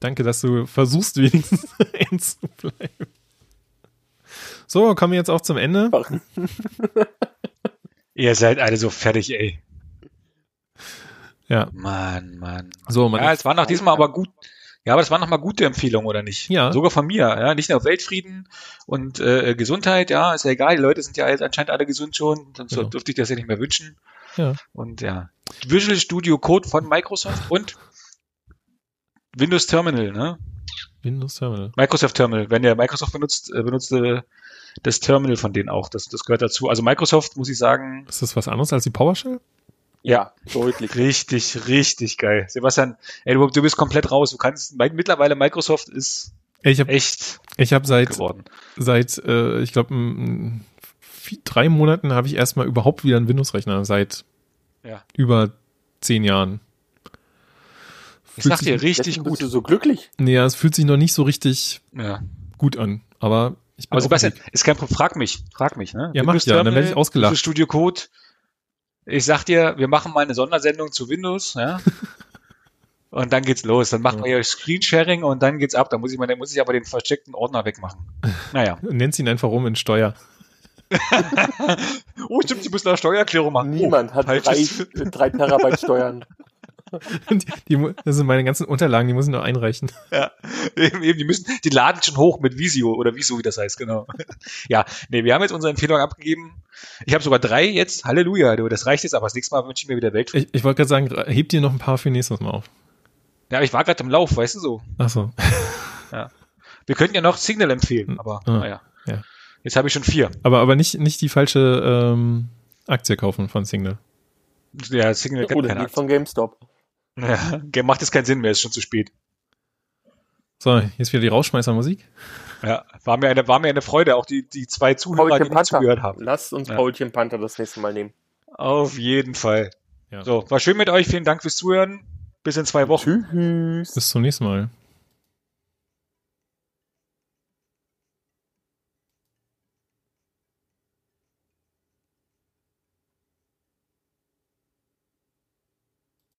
Danke, dass du versuchst, wenigstens ernst zu bleiben. So, kommen wir jetzt auch zum Ende. Ihr seid alle so fertig, ey. Ja. Mann, Mann. So, man Ja, es waren auch diesmal aber gut. Ja, aber es waren nochmal gute Empfehlungen, oder nicht? Ja. Sogar von mir, ja. Nicht nur Weltfrieden und äh, Gesundheit, ja, ist ja egal. Die Leute sind ja jetzt anscheinend alle gesund schon, sonst Genau. dürfte ich das ja nicht mehr wünschen. Ja. Und ja. Visual Studio Code von Microsoft und Windows Terminal, ne? Windows Terminal. Microsoft Terminal. Wenn ihr Microsoft benutzt, äh, benutzt äh, das Terminal von denen auch. Das, das gehört dazu. Also Microsoft, muss ich sagen, Ist das was anderes als die PowerShell? Ja, deutlich. richtig, richtig geil. Sebastian, ey, du, du bist komplett raus. Du kannst, mittlerweile Microsoft ist Ich habe echt ich hab seit, geworden. seit äh, ich glaube, drei Monaten habe ich erstmal überhaupt wieder einen Windows-Rechner. Seit Ja. über zehn Jahren. Ich Fühlt sag sich- dir, richtig gut. bist du so glücklich. Nee, ja, es fühlt sich noch nicht so richtig Ja. gut an. Aber ich bin Aber Sebastian, ist kein Problem. Frag mich, frag mich, ne? Ja, mach ja, dann werd ich ausgelacht. Studio Code. Ich sag dir, wir machen mal eine Sondersendung zu Windows, ja? und dann geht's los. Dann machen wir hier Screensharing und dann geht's ab. Da muss ich mal, dann muss ich aber den versteckten Ordner wegmachen. Naja. Nennt ihn einfach rum in Steuer. Oh, stimmt, ich muss da Steuererklärung machen. Niemand oh, hat drei, drei Terabyte Steuern. die, das sind meine ganzen Unterlagen, die muss ich noch einreichen. Ja, eben, eben, die müssen, die laden schon hoch mit Visio oder Visio, wie das heißt, genau. Ja, nee, wir haben jetzt unsere Empfehlung abgegeben. Ich habe sogar drei jetzt. Halleluja, du, das reicht jetzt, aber das nächste Mal wünsche ich mir wieder Weltfrieden. Ich, ich wollte gerade sagen, hebt dir noch ein paar für nächstes Mal auf. Ja, aber ich war gerade im Lauf, weißt du so. Ach so. Wir könnten ja noch Signal empfehlen, aber Ja, naja. ja. Jetzt habe ich schon vier. Aber, aber nicht, nicht die falsche ähm, Aktie kaufen von Signal. Ja, Signal kennt Oder keine die Aktien. von GameStop. Ja, macht jetzt keinen Sinn mehr, ist schon zu spät. So, jetzt wieder die Rausschmeißermusik. Ja, war mir eine, war mir eine Freude, auch die, die zwei Zuhörer, die Paulchen nicht zugehört haben. Lasst uns Ja. Paulchen Panther das nächste Mal nehmen. Auf jeden Fall. Ja. So, war schön mit euch. Vielen Dank fürs Zuhören. Bis in zwei Wochen. Tschüss. Bis zum nächsten Mal.